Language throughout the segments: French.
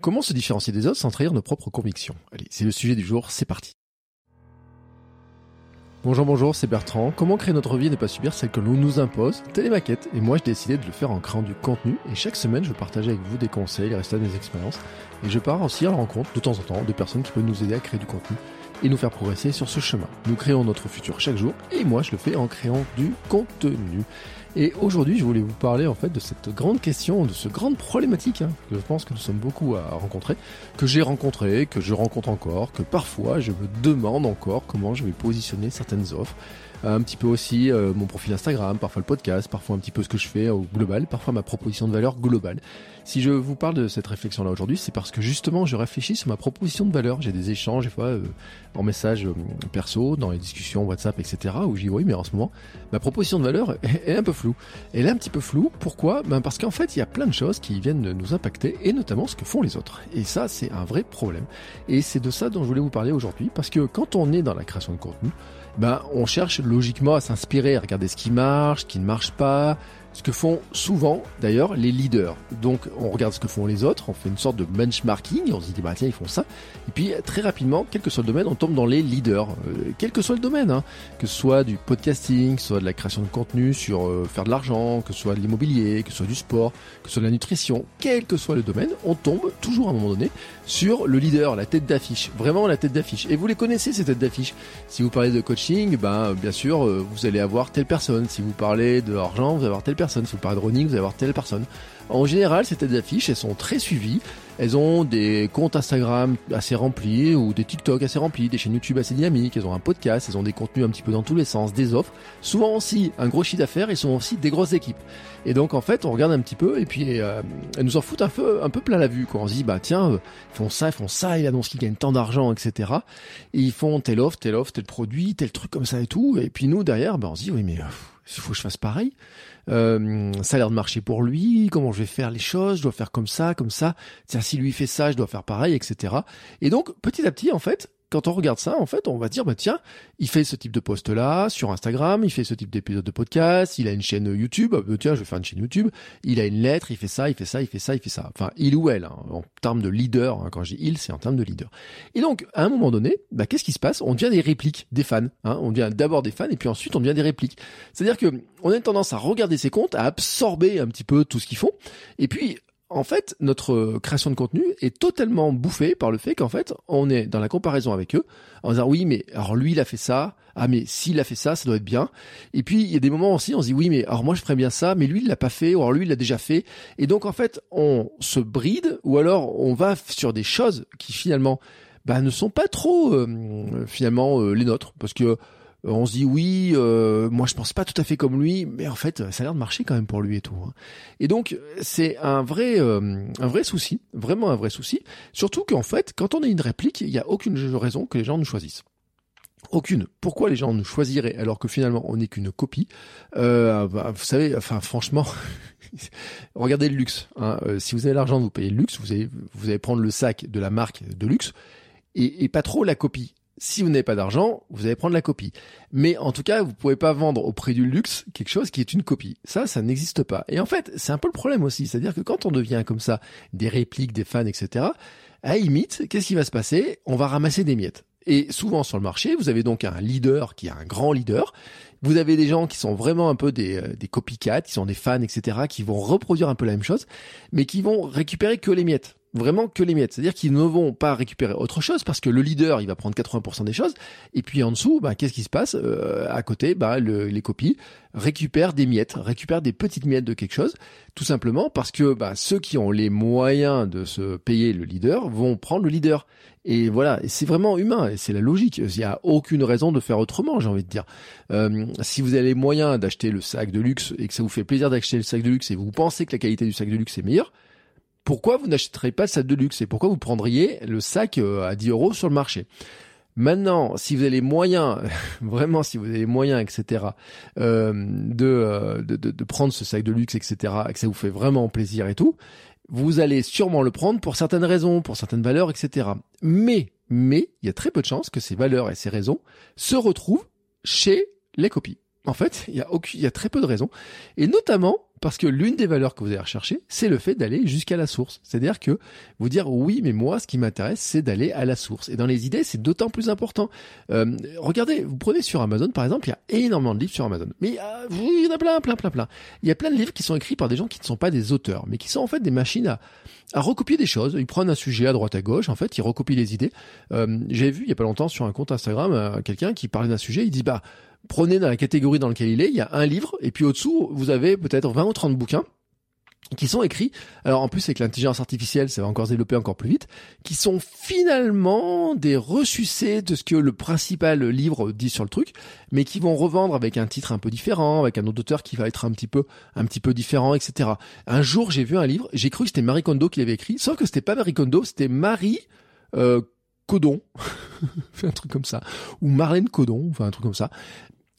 Comment se différencier des autres sans trahir nos propres convictions? Allez, c'est le sujet du jour, c'est parti. Bonjour, bonjour, c'est Bertrand. Comment créer notre vie et ne pas subir celle que l'on nous impose? Telle est ma et moi j'ai décidé de le faire en créant du contenu, et chaque semaine je veux partager avec vous des conseils, les résultats de mes expériences, et je pars aussi à la rencontre de temps en temps de personnes qui peuvent nous aider à créer du contenu et nous faire progresser sur ce chemin. Nous créons notre futur chaque jour, et moi je le fais en créant du contenu. Et aujourd'hui, je voulais vous parler en fait de cette grande question, de cette grande problématique hein, que je pense que nous sommes beaucoup à rencontrer, que j'ai rencontré, que je rencontre encore, que parfois je me demande encore comment je vais positionner certaines offres un petit peu aussi euh, mon profil Instagram, parfois le podcast, parfois un petit peu ce que je fais au global, parfois ma proposition de valeur globale. Si je vous parle de cette réflexion-là aujourd'hui, c'est parce que justement je réfléchis sur ma proposition de valeur. J'ai des échanges des fois euh, en message euh, perso, dans les discussions WhatsApp, etc. où dis oui, mais en ce moment ma proposition de valeur est, un peu floue. Elle est un petit peu floue. Pourquoi? Ben parce qu'en fait il y a plein de choses qui viennent nous impacter et notamment ce que font les autres. Et ça c'est un vrai problème. Et c'est de ça dont je voulais vous parler aujourd'hui parce que quand on est dans la création de contenu, ben, on cherche logiquement à s'inspirer, à regarder ce qui marche, ce qui ne marche pas, ce que font souvent d'ailleurs les leaders. Donc on regarde ce que font les autres, on fait une sorte de benchmarking, on se dit bah tiens ils font ça, et puis très rapidement, quel que soit le domaine, on tombe dans les leaders, euh, quel que soit le domaine, hein. que ce soit du podcasting, que ce soit de la création de contenu sur euh, faire de l'argent, que ce soit de l'immobilier, que ce soit du sport, que ce soit de la nutrition, quel que soit le domaine, on tombe toujours à un moment donné sur le leader, la tête d'affiche, vraiment la tête d'affiche. Et vous les connaissez ces têtes d'affiche. Si vous parlez de coaching, ben bien sûr euh, vous allez avoir telle personne. Si vous parlez de argent, vous allez avoir telle personne. Si vous parlez de running, vous allez avoir telle personne. En général, ces têtes d'affiche, elles sont très suivies. Elles ont des comptes Instagram assez remplis ou des TikTok assez remplis, des chaînes YouTube assez dynamiques. Elles ont un podcast, elles ont des contenus un petit peu dans tous les sens, des offres. Souvent aussi un gros chiffre d'affaires et souvent aussi des grosses équipes. Et donc en fait, on regarde un petit peu et puis euh, elles nous en foutent un peu, un peu plein la vue. Quoi. On se dit bah tiens, euh, ils font ça, ils font ça, ils annoncent qu'ils gagnent tant d'argent, etc. Et ils font telle offre, telle offre, tel produit, tel truc comme ça et tout. Et puis nous derrière, bah, on se dit oui mais il faut que je fasse pareil. Euh, ça a l'air de marcher pour lui, comment je vais faire les choses, je dois faire comme ça, comme ça, tiens, si lui fait ça, je dois faire pareil, etc. Et donc, petit à petit, en fait, quand on regarde ça, en fait, on va dire, bah tiens, il fait ce type de post-là sur Instagram, il fait ce type d'épisode de podcast, il a une chaîne YouTube, bah, tiens, je vais faire une chaîne YouTube, il a une lettre, il fait ça, il fait ça, il fait ça, il fait ça. Enfin, il ou elle, hein, en termes de leader, hein, quand je il, c'est en termes de leader. Et donc, à un moment donné, bah, qu'est-ce qui se passe? On devient des répliques des fans. Hein, on devient d'abord des fans et puis ensuite on devient des répliques. C'est-à-dire que on a une tendance à regarder ses comptes, à absorber un petit peu tout ce qu'ils font, et puis en fait, notre création de contenu est totalement bouffée par le fait qu'en fait, on est dans la comparaison avec eux, en disant oui, mais alors lui, il a fait ça, ah mais s'il a fait ça, ça doit être bien. Et puis, il y a des moments aussi, on se dit oui, mais alors moi, je ferais bien ça, mais lui, il l'a pas fait, ou alors lui, il l'a déjà fait. Et donc, en fait, on se bride, ou alors on va sur des choses qui finalement bah, ne sont pas trop euh, finalement euh, les nôtres, parce que on se dit oui, euh, moi je pense pas tout à fait comme lui, mais en fait ça a l'air de marcher quand même pour lui et tout. Hein. Et donc c'est un vrai, euh, un vrai souci, vraiment un vrai souci. Surtout qu'en fait, quand on a une réplique, il n'y a aucune raison que les gens nous choisissent. Aucune. Pourquoi les gens nous choisiraient alors que finalement on n'est qu'une copie? Euh, bah, Vous savez, enfin franchement, regardez le luxe. Hein. si vous avez l'argent vous payer le luxe, vous allez, vous allez prendre le sac de la marque de luxe et, et pas trop la copie. Si vous n'avez pas d'argent, vous allez prendre la copie. Mais en tout cas, vous pouvez pas vendre au prix du luxe quelque chose qui est une copie. Ça, ça n'existe pas. Et en fait, c'est un peu le problème aussi. C'est-à-dire que quand on devient comme ça, des répliques, des fans, etc., à limite, qu'est-ce qui va se passer? On va ramasser des miettes. Et souvent sur le marché, vous avez donc un leader qui est un grand leader. Vous avez des gens qui sont vraiment un peu des, euh, des copycats, qui sont des fans, etc., qui vont reproduire un peu la même chose, mais qui vont récupérer que les miettes. Vraiment que les miettes. C'est-à-dire qu'ils ne vont pas récupérer autre chose parce que le leader, il va prendre 80% des choses. Et puis en dessous, bah, qu'est-ce qui se passe? Euh, À côté, bah, les copies récupèrent des miettes, récupèrent des petites miettes de quelque chose, tout simplement parce que bah, ceux qui ont les moyens de se payer le leader vont prendre le leader. Et voilà, c'est vraiment humain, et c'est la logique. Il n'y a aucune raison de faire autrement, j'ai envie de dire. Euh, si vous avez les moyens d'acheter le sac de luxe et que ça vous fait plaisir d'acheter le sac de luxe et vous pensez que la qualité du sac de luxe est meilleure, pourquoi vous n'achèterez pas le sac de luxe et pourquoi vous prendriez le sac euh, à 10 euros sur le marché? Maintenant, si vous avez les moyens, vraiment, si vous avez les moyens, etc., euh, euh, de, de, de, prendre ce sac de luxe, etc., et que ça vous fait vraiment plaisir et tout, vous allez sûrement le prendre pour certaines raisons, pour certaines valeurs, etc. Mais, mais, il y a très peu de chances que ces valeurs et ces raisons se retrouvent chez les copies. En fait, il y a, il y a très peu de raisons. Et notamment parce que l'une des valeurs que vous allez rechercher, c'est le fait d'aller jusqu'à la source. C'est-à-dire que vous dire oui, mais moi, ce qui m'intéresse, c'est d'aller à la source. Et dans les idées, c'est d'autant plus important. Euh, regardez, vous prenez sur Amazon, par exemple, il y a énormément de livres sur Amazon. Mais euh, il y en a plein, plein, plein, plein. Il y a plein de livres qui sont écrits par des gens qui ne sont pas des auteurs, mais qui sont en fait des machines à, à recopier des choses. Ils prennent un sujet à droite à gauche, en fait, ils recopient les idées. Euh, J'ai vu il y a pas longtemps sur un compte Instagram euh, quelqu'un qui parlait d'un sujet, il dit bah prenez dans la catégorie dans laquelle il est, il y a un livre, et puis au-dessous, vous avez peut-être 20 ou 30 bouquins qui sont écrits, alors en plus avec l'intelligence artificielle, ça va encore se développer encore plus vite, qui sont finalement des ressucés de ce que le principal livre dit sur le truc, mais qui vont revendre avec un titre un peu différent, avec un autre auteur qui va être un petit peu, un petit peu différent, etc. Un jour, j'ai vu un livre, j'ai cru que c'était Marie Kondo qui l'avait écrit, sauf que c'était pas Marie Kondo, c'était Marie euh, Codon, un truc comme ça, ou Marlène Codon, enfin un truc comme ça.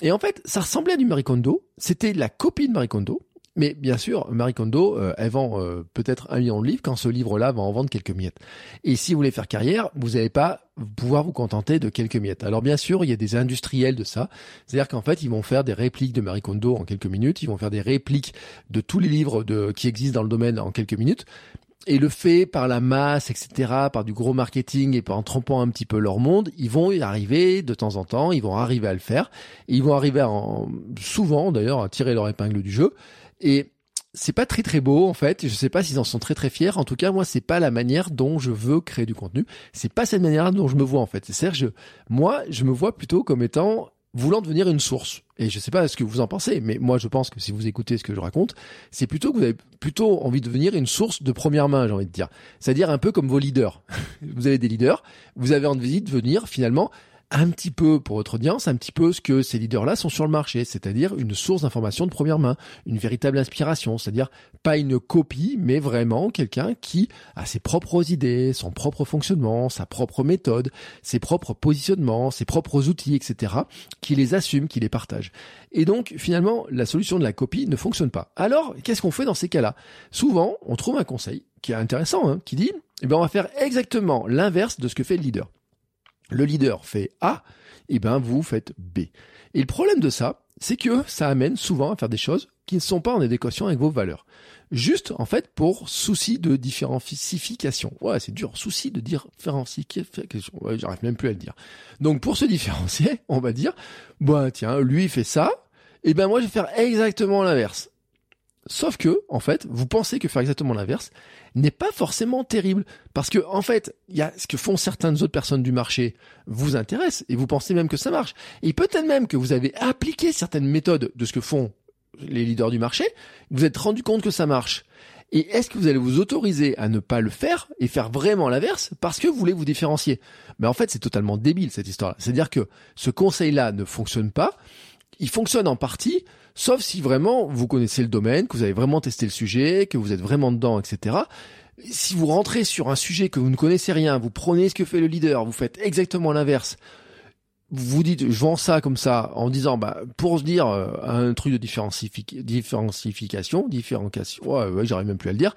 Et en fait, ça ressemblait à du Marie Kondo, c'était la copie de Marie Kondo, mais bien sûr, Marie Kondo, euh, elle vend euh, peut-être un million de livres quand ce livre-là va en vendre quelques miettes. Et si vous voulez faire carrière, vous n'allez pas pouvoir vous contenter de quelques miettes. Alors bien sûr, il y a des industriels de ça. C'est-à-dire qu'en fait, ils vont faire des répliques de Marie Kondo en quelques minutes. Ils vont faire des répliques de tous les livres qui existent dans le domaine en quelques minutes et le fait par la masse, etc., par du gros marketing et en trompant un petit peu leur monde, ils vont y arriver de temps en temps, ils vont arriver à le faire, et ils vont arriver en, souvent d'ailleurs à tirer leur épingle du jeu. Et c'est pas très très beau en fait. Je sais pas s'ils en sont très très fiers. En tout cas, moi, c'est pas la manière dont je veux créer du contenu. C'est pas cette manière dont je me vois en fait. C'est-à-dire, moi, je me vois plutôt comme étant voulant devenir une source. Et je sais pas ce que vous en pensez, mais moi je pense que si vous écoutez ce que je raconte, c'est plutôt que vous avez plutôt envie de devenir une source de première main, j'ai envie de dire. C'est-à-dire un peu comme vos leaders. vous avez des leaders, vous avez envie de devenir finalement un petit peu pour votre audience, un petit peu ce que ces leaders-là sont sur le marché, c'est-à-dire une source d'information de première main, une véritable inspiration, c'est-à-dire pas une copie, mais vraiment quelqu'un qui a ses propres idées, son propre fonctionnement, sa propre méthode, ses propres positionnements, ses propres outils, etc., qui les assume, qui les partage. Et donc, finalement, la solution de la copie ne fonctionne pas. Alors, qu'est-ce qu'on fait dans ces cas-là? Souvent, on trouve un conseil qui est intéressant, hein, qui dit, eh ben, on va faire exactement l'inverse de ce que fait le leader le leader fait A, et eh ben vous faites B. Et le problème de ça, c'est que ça amène souvent à faire des choses qui ne sont pas en adéquation avec vos valeurs. Juste, en fait, pour souci de différencification. Ouais, c'est dur. Souci de différencification. Ouais, j'arrive même plus à le dire. Donc, pour se différencier, on va dire, bah, tiens, lui, il fait ça. Et eh ben, moi, je vais faire exactement l'inverse. Sauf que, en fait, vous pensez que faire exactement l'inverse n'est pas forcément terrible. Parce que, en fait, il y a ce que font certaines autres personnes du marché vous intéresse et vous pensez même que ça marche. Et peut-être même que vous avez appliqué certaines méthodes de ce que font les leaders du marché, vous êtes rendu compte que ça marche. Et est-ce que vous allez vous autoriser à ne pas le faire et faire vraiment l'inverse parce que vous voulez vous différencier? Mais en fait, c'est totalement débile cette histoire-là. C'est-à-dire que ce conseil-là ne fonctionne pas. Il fonctionne en partie Sauf si vraiment vous connaissez le domaine, que vous avez vraiment testé le sujet, que vous êtes vraiment dedans, etc. Si vous rentrez sur un sujet que vous ne connaissez rien, vous prenez ce que fait le leader, vous faites exactement l'inverse, vous dites je vends ça comme ça en disant bah pour se dire euh, un truc de différencification, différenciation, ouais, ouais j'arrive même plus à le dire.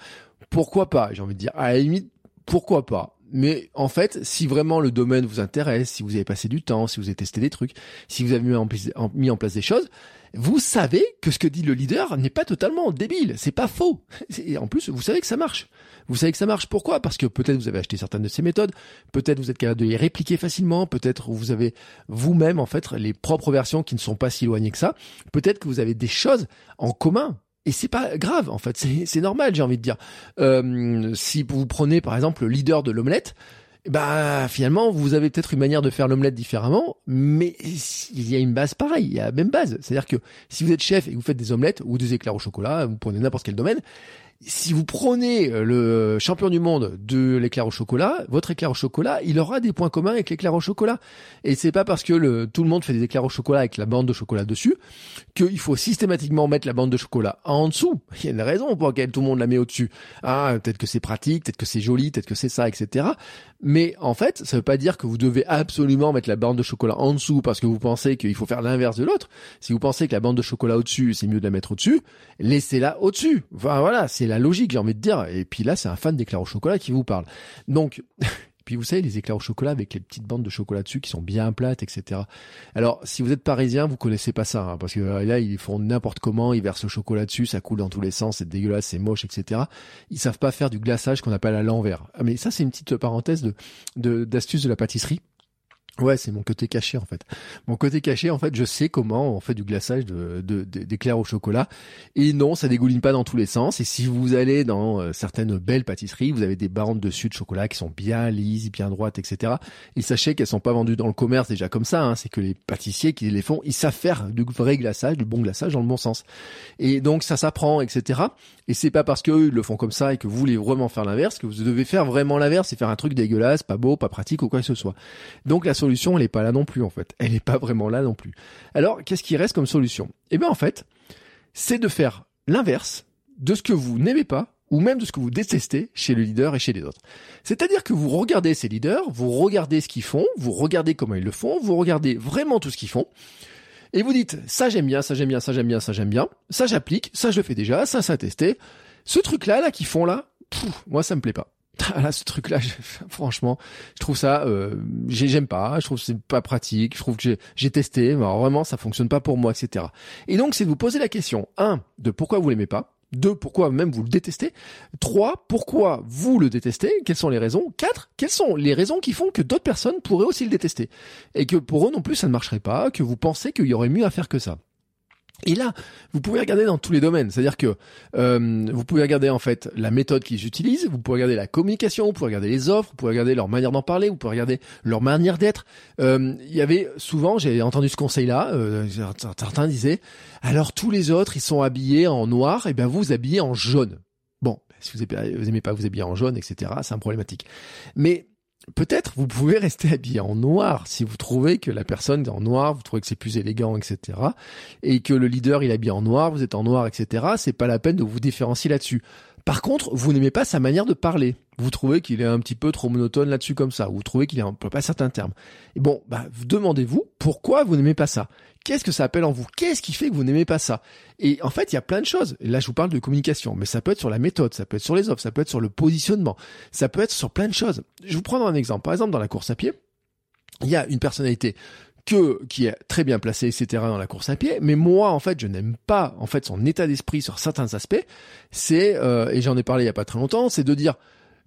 Pourquoi pas? J'ai envie de dire à la limite pourquoi pas? Mais en fait, si vraiment le domaine vous intéresse, si vous avez passé du temps, si vous avez testé des trucs, si vous avez mis en mis en place des choses, vous savez que ce que dit le leader n'est pas totalement débile, c'est pas faux. Et en plus, vous savez que ça marche. Vous savez que ça marche. Pourquoi? Parce que peut-être vous avez acheté certaines de ces méthodes, peut-être vous êtes capable de les répliquer facilement, peut-être vous avez vous-même en fait les propres versions qui ne sont pas si éloignées que ça, peut-être que vous avez des choses en commun Et c'est pas grave, en fait, c'est normal, j'ai envie de dire. Euh, si vous prenez par exemple le leader de l'omelette, bah finalement vous avez peut-être une manière de faire l'omelette différemment, mais il y a une base pareille, il y a la même base. C'est-à-dire que si vous êtes chef et que vous faites des omelettes ou des éclairs au chocolat, vous prenez n'importe quel domaine, si vous prenez euh, le champion du monde de l'éclair au chocolat, votre éclair au chocolat, il aura des points communs avec l'éclair au chocolat. Et c'est pas parce que le, tout le monde fait des éclairs au chocolat avec la bande de chocolat dessus qu'il faut systématiquement mettre la bande de chocolat en dessous. Il y a une raison pour laquelle tout le monde la met au-dessus. Ah, peut-être que c'est pratique, peut-être que c'est joli, peut-être que c'est ça, etc. Mais en fait, ça veut pas dire que vous devez absolument mettre la bande de chocolat en dessous parce que vous pensez qu'il faut faire l'inverse de l'autre. Si vous pensez que la bande de chocolat au-dessus, c'est mieux de la mettre au-dessus, laissez-la au-dessus. Enfin voilà, c'est logique, j'ai envie de dire. Et puis là, c'est un fan d'éclairs au chocolat qui vous parle. Donc, puis vous savez, les éclairs au chocolat avec les petites bandes de chocolat dessus qui sont bien plates, etc. Alors, si vous êtes parisien, vous connaissez pas ça, hein, parce que euh, là, ils font n'importe comment, ils versent le chocolat dessus, ça coule dans tous les sens, c'est dégueulasse, c'est moche, etc. Ils savent pas faire du glaçage qu'on appelle à l'envers. Ah, mais ça, c'est une petite parenthèse de d'astuce de la pâtisserie. Ouais, c'est mon côté caché en fait. Mon côté caché, en fait, je sais comment on fait du glaçage de, d'éclairs au chocolat. Et non, ça dégouline pas dans tous les sens. Et si vous allez dans euh, certaines belles pâtisseries, vous avez des bandes dessus de chocolat qui sont bien lises, bien droites, etc. Et sachez qu'elles sont pas vendues dans le commerce déjà comme ça. Hein. C'est que les pâtissiers qui les font, ils savent faire du vrai glaçage, du bon glaçage dans le bon sens. Et donc ça s'apprend, etc. Et c'est pas parce qu'eux ils le font comme ça et que vous voulez vraiment faire l'inverse que vous devez faire vraiment l'inverse et faire un truc dégueulasse, pas beau, pas pratique ou quoi que ce soit. Donc la solution, elle est pas là non plus, en fait. Elle est pas vraiment là non plus. Alors, qu'est-ce qui reste comme solution? Eh bien, en fait, c'est de faire l'inverse de ce que vous n'aimez pas ou même de ce que vous détestez chez le leader et chez les autres. C'est-à-dire que vous regardez ces leaders, vous regardez ce qu'ils font, vous regardez comment ils le font, vous regardez vraiment tout ce qu'ils font, et vous dites, ça j'aime bien, ça j'aime bien, ça j'aime bien, ça j'aime bien, ça j'applique, ça je le fais déjà, ça ça testé. Ce truc-là, là, qu'ils font là, moi ça me plaît pas. Ah là, ce truc-là, franchement, je trouve ça, euh, j'aime pas, je trouve que c'est pas pratique, je trouve que j'ai testé, mais vraiment, ça fonctionne pas pour moi, etc. Et donc, c'est de vous poser la question, un, de pourquoi vous l'aimez pas, deux, pourquoi même vous le détestez, trois, pourquoi vous le détestez, quelles sont les raisons, quatre, quelles sont les raisons qui font que d'autres personnes pourraient aussi le détester, et que pour eux non plus ça ne marcherait pas, que vous pensez qu'il y aurait mieux à faire que ça. Et là, vous pouvez regarder dans tous les domaines. C'est-à-dire que euh, vous pouvez regarder en fait la méthode qu'ils utilisent, vous pouvez regarder la communication, vous pouvez regarder les offres, vous pouvez regarder leur manière d'en parler, vous pouvez regarder leur manière d'être. Euh, il y avait souvent, j'ai entendu ce conseil-là, euh, certains disaient, alors tous les autres, ils sont habillés en noir, et bien vous, vous habillez en jaune. Bon, si vous aimez pas vous habiller en jaune, etc., c'est un problématique. Mais peut-être vous pouvez rester habillé en noir si vous trouvez que la personne est en noir, vous trouvez que c'est plus élégant, etc. Et que le leader il est habillé en noir, vous êtes en noir, etc. C'est pas la peine de vous différencier là-dessus. Par contre, vous n'aimez pas sa manière de parler. Vous trouvez qu'il est un petit peu trop monotone là-dessus comme ça. Vous trouvez qu'il peu pas certains termes. Et bon, bah, demandez-vous pourquoi vous n'aimez pas ça. Qu'est-ce que ça appelle en vous? Qu'est-ce qui fait que vous n'aimez pas ça? Et en fait, il y a plein de choses. Là, je vous parle de communication, mais ça peut être sur la méthode, ça peut être sur les offres, ça peut être sur le positionnement, ça peut être sur plein de choses. Je vous prends un exemple. Par exemple, dans la course à pied, il y a une personnalité qui est très bien placé, etc. dans la course à pied. Mais moi, en fait, je n'aime pas en fait son état d'esprit sur certains aspects. C'est euh, et j'en ai parlé il y a pas très longtemps, c'est de dire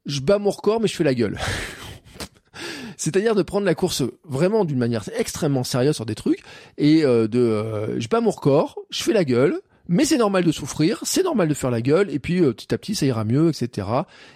je bats mon record mais je fais la gueule. C'est-à-dire de prendre la course vraiment d'une manière extrêmement sérieuse sur des trucs et euh, de euh, je bats mon record, je fais la gueule, mais c'est normal de souffrir, c'est normal de faire la gueule, et puis euh, petit à petit ça ira mieux, etc.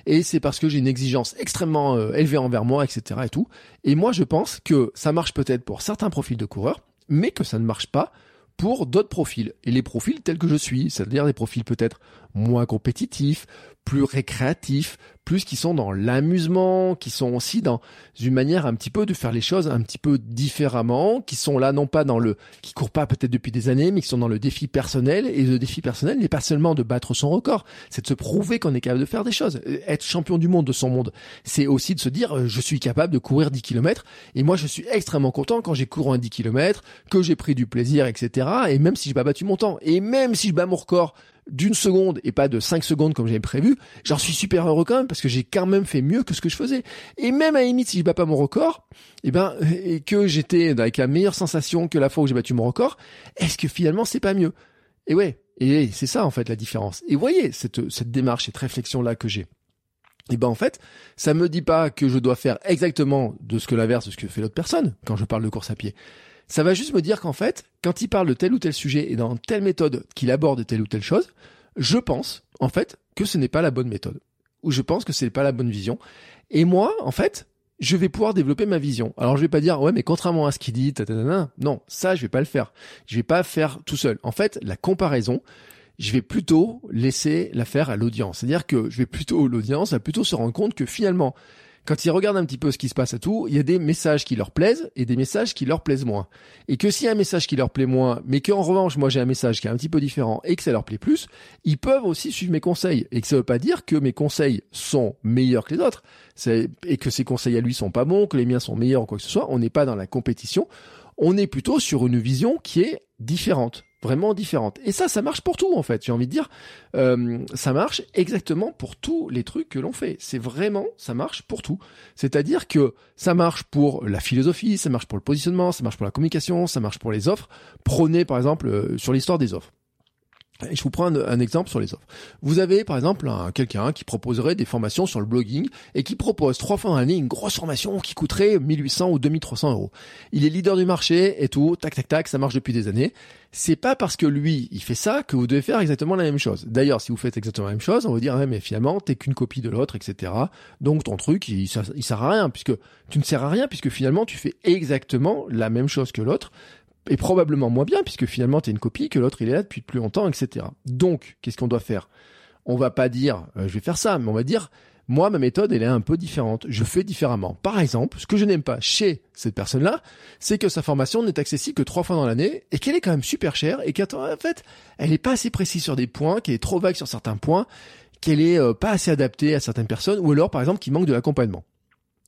Et c'est parce que j'ai une exigence extrêmement élevée envers moi, etc. et tout. Et moi je pense que ça marche peut-être pour certains profils de coureurs, mais que ça ne marche pas pour d'autres profils. Et les profils tels que je suis, c'est-à-dire des profils peut-être moins compétitifs, plus récréatifs, plus qui sont dans l'amusement, qui sont aussi dans une manière un petit peu de faire les choses un petit peu différemment, qui sont là non pas dans le, qui courent pas peut-être depuis des années, mais qui sont dans le défi personnel. Et le défi personnel n'est pas seulement de battre son record, c'est de se prouver qu'on est capable de faire des choses. Être champion du monde de son monde, c'est aussi de se dire, euh, je suis capable de courir 10 km. Et moi, je suis extrêmement content quand j'ai couru un 10 km, que j'ai pris du plaisir, etc. Et même si j'ai pas battu mon temps, et même si je bats mon record d'une seconde et pas de cinq secondes comme j'avais prévu, j'en suis super heureux quand même parce que j'ai quand même fait mieux que ce que je faisais. Et même à limite si je bats pas mon record, et eh ben et que j'étais avec la meilleure sensation que la fois où j'ai battu mon record, est-ce que finalement c'est pas mieux? Et ouais, et c'est ça en fait la différence. Et voyez cette cette démarche, cette réflexion là que j'ai. Et ben en fait, ça me dit pas que je dois faire exactement de ce que l'inverse de ce que fait l'autre personne quand je parle de course à pied. Ça va juste me dire qu'en fait, quand il parle de tel ou tel sujet et dans telle méthode qu'il aborde telle ou telle chose, je pense, en fait, que ce n'est pas la bonne méthode. Ou je pense que ce n'est pas la bonne vision. Et moi, en fait, je vais pouvoir développer ma vision. Alors je vais pas dire ouais mais contrairement à ce qu'il dit, non, ça je vais pas le faire. Je vais pas faire tout seul. En fait, la comparaison, je vais plutôt laisser la faire à l'audience. C'est-à-dire que je vais plutôt l'audience va plutôt se rendre compte que finalement quand ils regardent un petit peu ce qui se passe à tout, il y a des messages qui leur plaisent et des messages qui leur plaisent moins. Et que s'il y a un message qui leur plaît moins, mais qu'en revanche, moi j'ai un message qui est un petit peu différent et que ça leur plaît plus, ils peuvent aussi suivre mes conseils. Et que ça veut pas dire que mes conseils sont meilleurs que les autres, et que ces conseils à lui sont pas bons, que les miens sont meilleurs ou quoi que ce soit. On n'est pas dans la compétition. On est plutôt sur une vision qui est différente vraiment différente. Et ça, ça marche pour tout en fait. J'ai envie de dire, euh, ça marche exactement pour tous les trucs que l'on fait. C'est vraiment, ça marche pour tout. C'est-à-dire que ça marche pour la philosophie, ça marche pour le positionnement, ça marche pour la communication, ça marche pour les offres. Prenez par exemple euh, sur l'histoire des offres. Je vous prends un, exemple sur les offres. Vous avez par exemple quelqu'un qui proposerait des formations sur le blogging et qui propose trois fois dans l'année une grosse formation qui coûterait 1800 ou 2300 euros. Il est leader du marché et tout, tac tac tac, ça marche depuis des années. C'est pas parce que lui il fait ça que vous devez faire exactement la même chose. D'ailleurs, si vous faites exactement la même chose, on va dire mais finalement t'es qu'une copie de l'autre, etc. Donc ton truc il, il sert à rien puisque tu ne sers à rien puisque finalement tu fais exactement la même chose que l'autre et probablement moins bien, puisque finalement tu es une copie, que l'autre il est là depuis plus longtemps, etc. Donc, qu'est-ce qu'on doit faire? On va pas dire euh, je vais faire ça, mais on va dire moi ma méthode elle est un peu différente, je fais différemment. Par exemple, ce que je n'aime pas chez cette personne-là, c'est que sa formation n'est accessible que trois fois dans l'année et qu'elle est quand même super chère et qu'en fait elle est pas assez précise sur des points, qu'elle est trop vague sur certains points, qu'elle est euh, pas assez adaptée à certaines personnes, ou alors par exemple qu'il manque de l'accompagnement.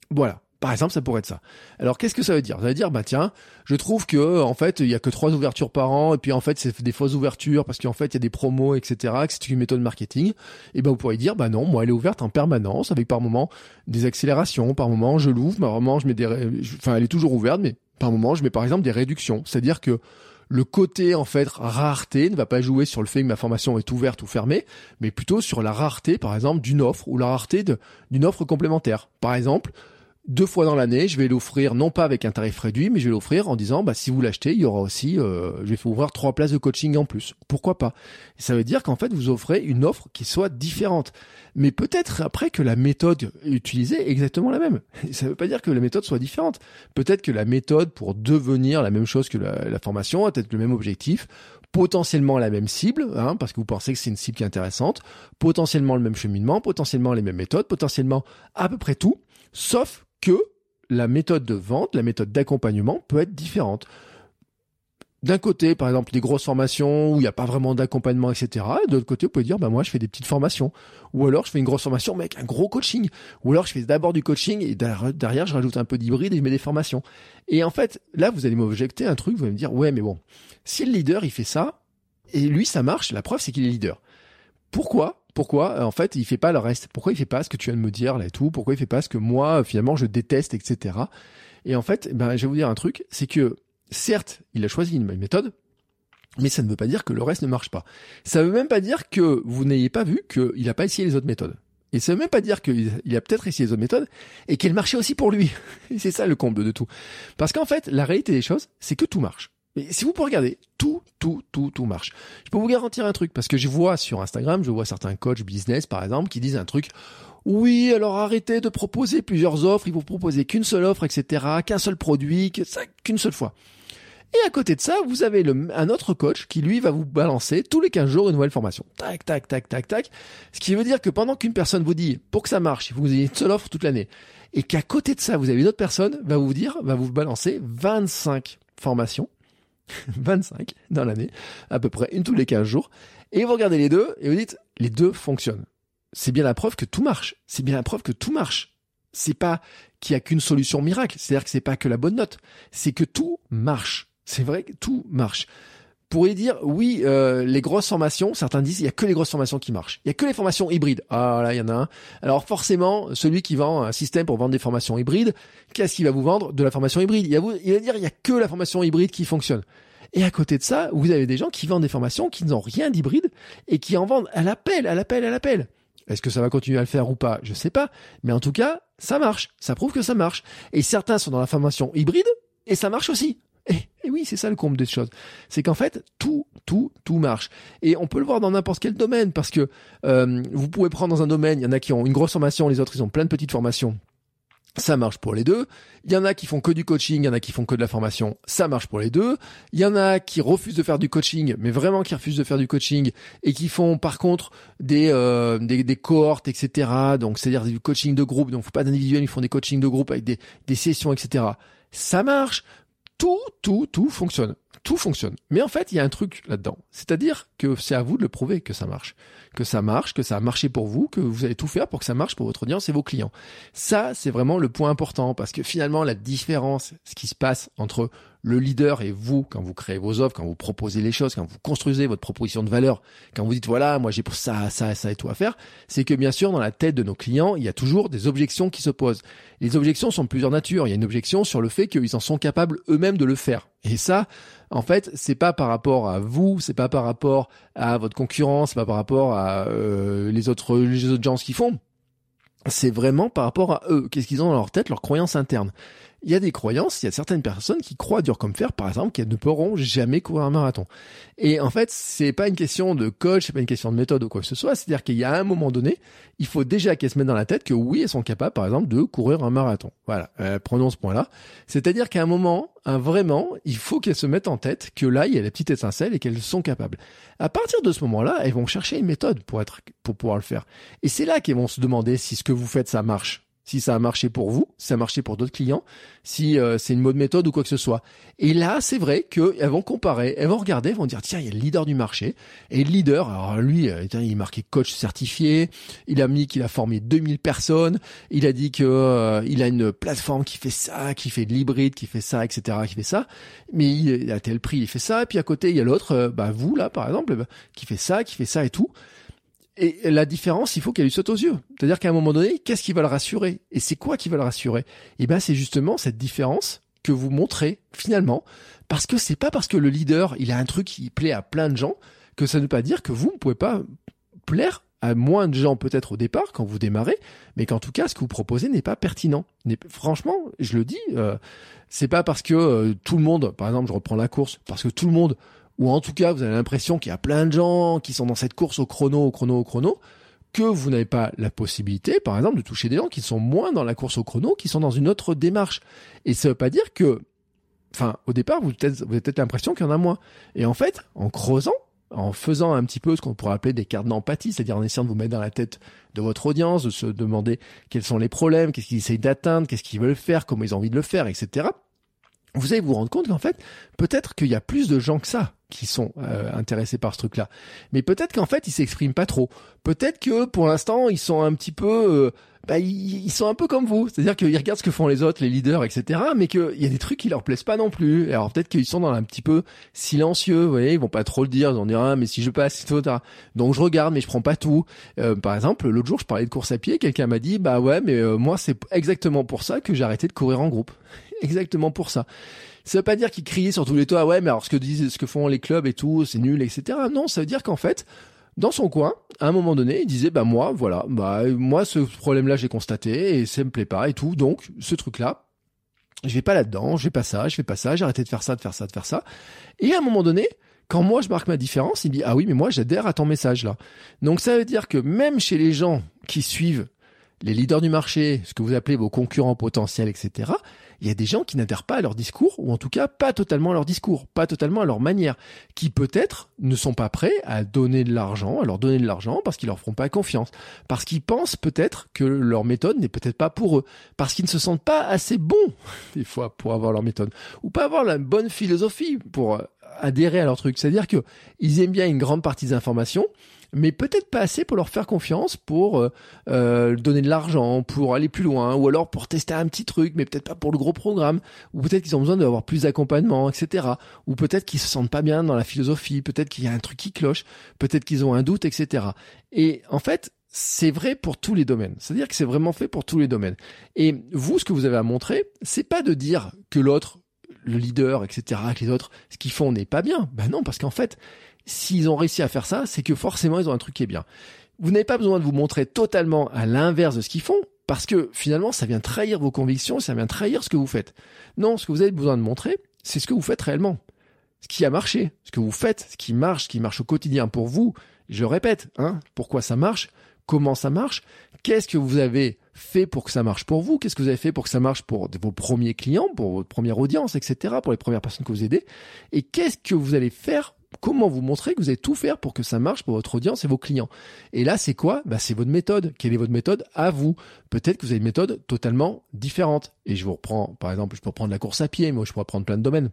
Voilà. Par exemple, ça pourrait être ça. Alors, qu'est-ce que ça veut dire? Ça veut dire, bah tiens, je trouve que en fait, il y a que trois ouvertures par an, et puis en fait, c'est des fausses ouvertures parce qu'en fait, il y a des promos, etc. Que c'est une méthode marketing. Et ben, vous pourriez dire, bah non, moi, elle est ouverte en permanence, avec par moment des accélérations, par moment je l'ouvre, par moment je mets des, enfin, elle est toujours ouverte, mais par moment je mets par exemple des réductions. C'est-à-dire que le côté en fait rareté ne va pas jouer sur le fait que ma formation est ouverte ou fermée, mais plutôt sur la rareté par exemple d'une offre ou la rareté d'une offre complémentaire. Par exemple, deux fois dans l'année, je vais l'offrir non pas avec un tarif réduit, mais je vais l'offrir en disant bah si vous l'achetez, il y aura aussi euh, je vais ouvrir trois places de coaching en plus. Pourquoi pas? Ça veut dire qu'en fait vous offrez une offre qui soit différente. Mais peut-être après que la méthode utilisée est exactement la même. Ça ne veut pas dire que la méthode soit différente. Peut-être que la méthode pour devenir la même chose que la, formation a peut-être le même objectif, potentiellement la même cible, hein, parce que vous pensez que c'est une cible qui est intéressante, potentiellement le même cheminement, potentiellement les mêmes méthodes, potentiellement à peu près tout, sauf que la méthode de vente, la méthode d'accompagnement peut être différente. D'un côté, par exemple, des grosses formations où il n'y a pas vraiment d'accompagnement, etc. de l'autre côté, vous pouvez dire, bah moi, je fais des petites formations. Ou alors, je fais une grosse formation, mais avec un gros coaching. Ou alors, je fais d'abord du coaching et derrière, je rajoute un peu d'hybride et je mets des formations. Et en fait, là, vous allez m'objecter un truc, vous allez me dire, ouais, mais bon, si le leader, il fait ça, et lui, ça marche, la preuve, c'est qu'il est leader. Pourquoi? Pourquoi euh, en fait il fait pas le reste? Pourquoi il fait pas ce que tu viens de me dire là et tout? Pourquoi il fait pas ce que moi finalement je déteste, etc. Et en fait, ben je vais vous dire un truc, c'est que certes il a choisi une méthode, mais ça ne veut pas dire que le reste ne marche pas. Ça veut même pas dire que vous n'ayez pas vu qu'il n'a pas essayé les autres méthodes. Et ça veut même pas dire qu'il a peut-être essayé les autres méthodes et qu'elles marchaient aussi pour lui. c'est ça le comble de tout. Parce qu'en fait, la réalité des choses, c'est que tout marche. Mais si vous pouvez regarder, tout, tout, tout, tout marche. Je peux vous garantir un truc, parce que je vois sur Instagram, je vois certains coachs business, par exemple, qui disent un truc. Oui, alors arrêtez de proposer plusieurs offres, ils vous proposer qu'une seule offre, etc., qu'un seul produit, qu'une seule fois. Et à côté de ça, vous avez un autre coach qui, lui, va vous balancer tous les 15 jours une nouvelle formation. Tac, tac, tac, tac, tac. Ce qui veut dire que pendant qu'une personne vous dit, pour que ça marche, il faut que vous ayez une seule offre toute l'année. Et qu'à côté de ça, vous avez une autre personne, va vous dire, va vous balancer 25 formations 25 dans l'année, à peu près une tous les 15 jours, et vous regardez les deux et vous dites, les deux fonctionnent. C'est bien la preuve que tout marche. C'est bien la preuve que tout marche. C'est pas qu'il y a qu'une solution miracle. C'est-à-dire que c'est pas que la bonne note. C'est que tout marche. C'est vrai que tout marche pourriez dire oui, euh, les grosses formations, certains disent il y a que les grosses formations qui marchent. Il y a que les formations hybrides. Ah là, il y en a un. Alors forcément, celui qui vend un système pour vendre des formations hybrides, qu'est-ce qu'il va vous vendre de la formation hybride il va, il va dire il y a que la formation hybride qui fonctionne. Et à côté de ça, vous avez des gens qui vendent des formations qui n'ont rien d'hybride et qui en vendent à l'appel, à l'appel, à l'appel. Est-ce que ça va continuer à le faire ou pas? Je sais pas. Mais en tout cas, ça marche. Ça prouve que ça marche. Et certains sont dans la formation hybride et ça marche aussi. Oui, c'est ça le comble des choses. C'est qu'en fait, tout, tout, tout marche. Et on peut le voir dans n'importe quel domaine, parce que euh, vous pouvez prendre dans un domaine, il y en a qui ont une grosse formation, les autres, ils ont plein de petites formations. Ça marche pour les deux. Il y en a qui font que du coaching, il y en a qui font que de la formation. Ça marche pour les deux. Il y en a qui refusent de faire du coaching, mais vraiment qui refusent de faire du coaching et qui font par contre des euh, des, des, cohortes, etc. Donc c'est-à-dire du coaching de groupe. Donc faut pas d'individuel, ils font des coachings de groupe avec des des sessions, etc. Ça marche. Tout, tout, tout fonctionne tout fonctionne. Mais en fait, il y a un truc là-dedans. C'est-à-dire que c'est à vous de le prouver que ça marche. Que ça marche, que ça a marché pour vous, que vous allez tout faire pour que ça marche pour votre audience et vos clients. Ça, c'est vraiment le point important parce que finalement, la différence, ce qui se passe entre le leader et vous, quand vous créez vos offres, quand vous proposez les choses, quand vous construisez votre proposition de valeur, quand vous dites voilà, moi j'ai pour ça, ça, ça et tout à faire, c'est que bien sûr dans la tête de nos clients, il y a toujours des objections qui se posent. Les objections sont de plusieurs natures. Il y a une objection sur le fait qu'ils en sont capables eux-mêmes de le faire. Et ça, en fait, c'est pas par rapport à vous, c'est pas par rapport à votre concurrence, c'est pas par rapport à euh, les autres les autres gens qu'ils font. C'est vraiment par rapport à eux. Qu'est-ce qu'ils ont dans leur tête, leur croyance interne il y a des croyances, il y a certaines personnes qui croient dur comme fer, par exemple, qu'elles ne pourront jamais courir un marathon. Et en fait, c'est pas une question de coach, c'est pas une question de méthode ou quoi que ce soit. C'est-à-dire qu'il y a un moment donné, il faut déjà qu'elles se mettent dans la tête que oui, elles sont capables, par exemple, de courir un marathon. Voilà, euh, prenons ce point-là. C'est-à-dire qu'à un moment, un, vraiment, il faut qu'elles se mettent en tête que là, il y a la petite étincelle et qu'elles sont capables. À partir de ce moment-là, elles vont chercher une méthode pour être, pour pouvoir le faire. Et c'est là qu'elles vont se demander si ce que vous faites, ça marche si ça a marché pour vous, si ça a marché pour d'autres clients, si euh, c'est une mode méthode ou quoi que ce soit. Et là, c'est vrai qu'elles vont comparer, elles vont regarder, elles vont dire tiens, il y a le leader du marché et le leader, alors lui, euh, il est marqué coach certifié, il a mis qu'il a formé 2000 personnes, il a dit que euh, il a une plateforme qui fait ça, qui fait de l'hybride, qui fait ça, etc., qui fait ça, mais il a tel prix, il fait ça, et puis à côté il y a l'autre, bah vous là par exemple, bah, qui fait ça, qui fait ça et tout. Et la différence, il faut qu'elle lui saute aux yeux. C'est-à-dire qu'à un moment donné, qu'est-ce qui va le rassurer? Et c'est quoi qui va le rassurer? Eh ben, c'est justement cette différence que vous montrez finalement, parce que c'est pas parce que le leader, il a un truc qui plaît à plein de gens que ça ne veut pas dire que vous ne pouvez pas plaire à moins de gens peut-être au départ quand vous démarrez, mais qu'en tout cas ce que vous proposez n'est pas pertinent. Franchement, je le dis, euh, c'est pas parce que euh, tout le monde, par exemple, je reprends la course, parce que tout le monde ou en tout cas vous avez l'impression qu'il y a plein de gens qui sont dans cette course au chrono, au chrono, au chrono, que vous n'avez pas la possibilité, par exemple, de toucher des gens qui sont moins dans la course au chrono, qui sont dans une autre démarche. Et ça veut pas dire que, enfin, au départ, vous, vous avez peut-être l'impression qu'il y en a moins. Et en fait, en creusant, en faisant un petit peu ce qu'on pourrait appeler des cartes d'empathie, c'est-à-dire en essayant de vous mettre dans la tête de votre audience, de se demander quels sont les problèmes, qu'est-ce qu'ils essayent d'atteindre, qu'est-ce qu'ils veulent faire, comment ils ont envie de le faire, etc. Vous allez vous rendre compte qu'en fait, peut-être qu'il y a plus de gens que ça qui sont euh, intéressés par ce truc-là. Mais peut-être qu'en fait, ils s'expriment pas trop. Peut-être que pour l'instant, ils sont un petit peu, euh, bah, ils, sont un peu comme vous. C'est-à-dire qu'ils regardent ce que font les autres, les leaders, etc. Mais qu'il y a des trucs qui leur plaisent pas non plus. Alors peut-être qu'ils sont dans un petit peu silencieux. Vous voyez, ils vont pas trop le dire. Ils vont dire ah mais si je passe, etc. Donc je regarde, mais je prends pas tout. Euh, par exemple, l'autre jour, je parlais de course à pied. Quelqu'un m'a dit bah ouais, mais moi c'est exactement pour ça que j'ai arrêté de courir en groupe. Exactement pour ça. Ça veut pas dire qu'ils criaient sur tous les toits, ouais, mais alors ce que disent, ce que font les clubs et tout, c'est nul, etc. Non, ça veut dire qu'en fait, dans son coin, à un moment donné, il disait, bah moi, voilà, bah moi ce problème-là j'ai constaté et ça me plaît pas et tout, donc ce truc-là, je vais pas là-dedans, je vais pas ça, je fais pas ça, j'ai arrêté de faire ça, de faire ça, de faire ça. Et à un moment donné, quand moi je marque ma différence, il dit ah oui mais moi j'adhère à ton message là. Donc ça veut dire que même chez les gens qui suivent les leaders du marché, ce que vous appelez vos concurrents potentiels, etc il y a des gens qui n'adhèrent pas à leur discours, ou en tout cas pas totalement à leur discours, pas totalement à leur manière, qui peut-être ne sont pas prêts à donner de l'argent, à leur donner de l'argent parce qu'ils leur feront pas confiance, parce qu'ils pensent peut-être que leur méthode n'est peut-être pas pour eux, parce qu'ils ne se sentent pas assez bons des fois pour avoir leur méthode, ou pas avoir la bonne philosophie pour adhérer à leur truc. C'est-à-dire que ils aiment bien une grande partie des informations, mais peut-être pas assez pour leur faire confiance, pour euh, euh, donner de l'argent, pour aller plus loin, ou alors pour tester un petit truc, mais peut-être pas pour le gros programme, ou peut-être qu'ils ont besoin d'avoir plus d'accompagnement, etc. Ou peut-être qu'ils se sentent pas bien dans la philosophie, peut-être qu'il y a un truc qui cloche, peut-être qu'ils ont un doute, etc. Et en fait, c'est vrai pour tous les domaines. C'est-à-dire que c'est vraiment fait pour tous les domaines. Et vous, ce que vous avez à montrer, c'est pas de dire que l'autre, le leader, etc., que les autres, ce qu'ils font n'est pas bien. Ben non, parce qu'en fait, s'ils ont réussi à faire ça, c'est que forcément ils ont un truc qui est bien. Vous n'avez pas besoin de vous montrer totalement à l'inverse de ce qu'ils font, parce que finalement ça vient trahir vos convictions, ça vient trahir ce que vous faites. Non, ce que vous avez besoin de montrer, c'est ce que vous faites réellement. Ce qui a marché, ce que vous faites, ce qui marche, ce qui marche au quotidien pour vous. Je répète, hein, pourquoi ça marche, comment ça marche, qu'est-ce que vous avez fait pour que ça marche pour vous, qu'est-ce que vous avez fait pour que ça marche pour vos premiers clients, pour votre première audience, etc., pour les premières personnes que vous aidez, et qu'est-ce que vous allez faire? Comment vous montrer que vous allez tout faire pour que ça marche pour votre audience et vos clients? Et là, c'est quoi? Bah, C'est votre méthode. Quelle est votre méthode à vous? Peut-être que vous avez une méthode totalement différente. Et je vous reprends, par exemple, je peux prendre la course à pied, moi je pourrais prendre plein de domaines.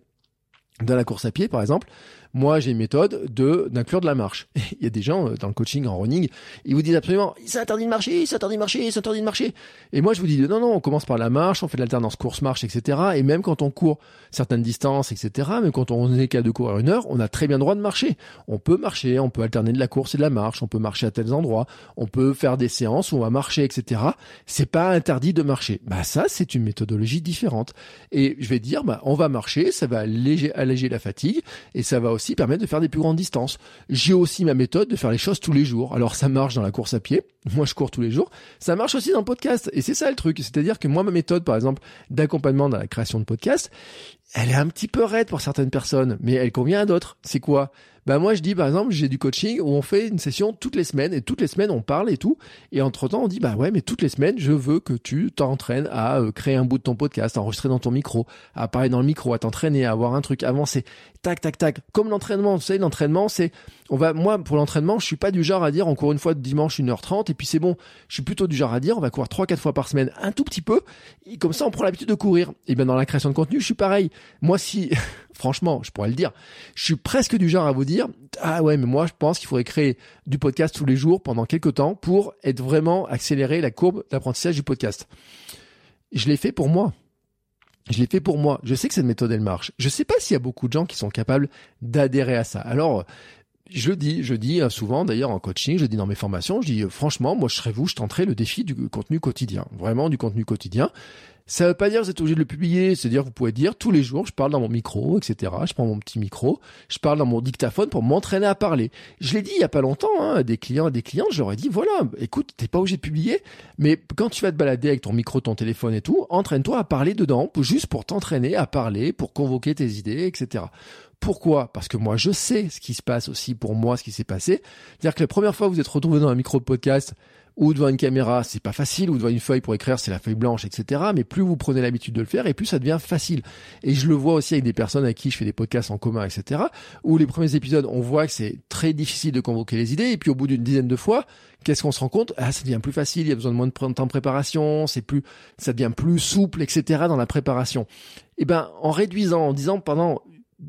Dans la course à pied, par exemple, moi, j'ai une méthode de d'inclure de la marche. Il y a des gens euh, dans le coaching en running, ils vous disent absolument, c'est interdit de marcher, c'est interdit de marcher, c'est interdit de marcher. Et moi, je vous dis, non, non, on commence par la marche, on fait de l'alternance course-marche, etc. Et même quand on court certaines distances, etc., même quand on est capable de courir une heure, on a très bien droit de marcher. On peut marcher, on peut alterner de la course et de la marche, on peut marcher à tels endroits, on peut faire des séances où on va marcher, etc. C'est pas interdit de marcher. Bah ça, c'est une méthodologie différente. Et je vais dire, bah on va marcher, ça va alléger, alléger la fatigue et ça va aussi permettre de faire des plus grandes distances. J'ai aussi ma méthode de faire les choses tous les jours. Alors ça marche dans la course à pied, moi je cours tous les jours, ça marche aussi dans le podcast. Et c'est ça le truc, c'est-à-dire que moi ma méthode par exemple d'accompagnement dans la création de podcast, elle est un petit peu raide pour certaines personnes, mais elle convient à d'autres. C'est quoi? Bah moi je dis par exemple j'ai du coaching où on fait une session toutes les semaines et toutes les semaines on parle et tout et entre temps on dit bah ouais mais toutes les semaines je veux que tu t'entraînes à euh, créer un bout de ton podcast, à enregistrer dans ton micro, à parler dans le micro, à t'entraîner, à avoir un truc avancé, tac tac tac. Comme l'entraînement, tu sais l'entraînement c'est on va moi pour l'entraînement je suis pas du genre à dire encore une fois dimanche 1h30 et puis c'est bon. Je suis plutôt du genre à dire on va courir 3 4 fois par semaine un tout petit peu et comme ça on prend l'habitude de courir. Et bien dans la création de contenu je suis pareil. Moi si franchement, je pourrais le dire. Je suis presque du genre à vous dire, ah ouais, mais moi, je pense qu'il faudrait créer du podcast tous les jours pendant quelques temps pour être vraiment accélérer la courbe d'apprentissage du podcast. Je l'ai fait pour moi. Je l'ai fait pour moi. Je sais que cette méthode, elle marche. Je sais pas s'il y a beaucoup de gens qui sont capables d'adhérer à ça. Alors, je dis, je dis souvent d'ailleurs en coaching, je dis dans mes formations, je dis franchement, moi je serais vous, je tenterai le défi du contenu quotidien, vraiment du contenu quotidien. Ça veut pas dire que vous êtes obligé de le publier, c'est-à-dire vous pouvez dire tous les jours, je parle dans mon micro, etc. Je prends mon petit micro, je parle dans mon dictaphone pour m'entraîner à parler. Je l'ai dit il y a pas longtemps hein, des clients, des clientes, j'aurais dit voilà, écoute, t'es pas obligé de publier, mais quand tu vas te balader avec ton micro, ton téléphone et tout, entraîne-toi à parler dedans, juste pour t'entraîner à parler, pour convoquer tes idées, etc. Pourquoi? Parce que moi, je sais ce qui se passe aussi pour moi, ce qui s'est passé. C'est-à-dire que la première fois que vous êtes retrouvé dans un micro de podcast, ou devant une caméra, c'est pas facile, ou devant une feuille pour écrire, c'est la feuille blanche, etc. Mais plus vous prenez l'habitude de le faire, et plus ça devient facile. Et je le vois aussi avec des personnes avec qui je fais des podcasts en commun, etc. Où les premiers épisodes, on voit que c'est très difficile de convoquer les idées, et puis au bout d'une dizaine de fois, qu'est-ce qu'on se rend compte? Ah, ça devient plus facile, il y a besoin de moins de temps de préparation, c'est plus, ça devient plus souple, etc. dans la préparation. Et eh ben, en réduisant, en disant pendant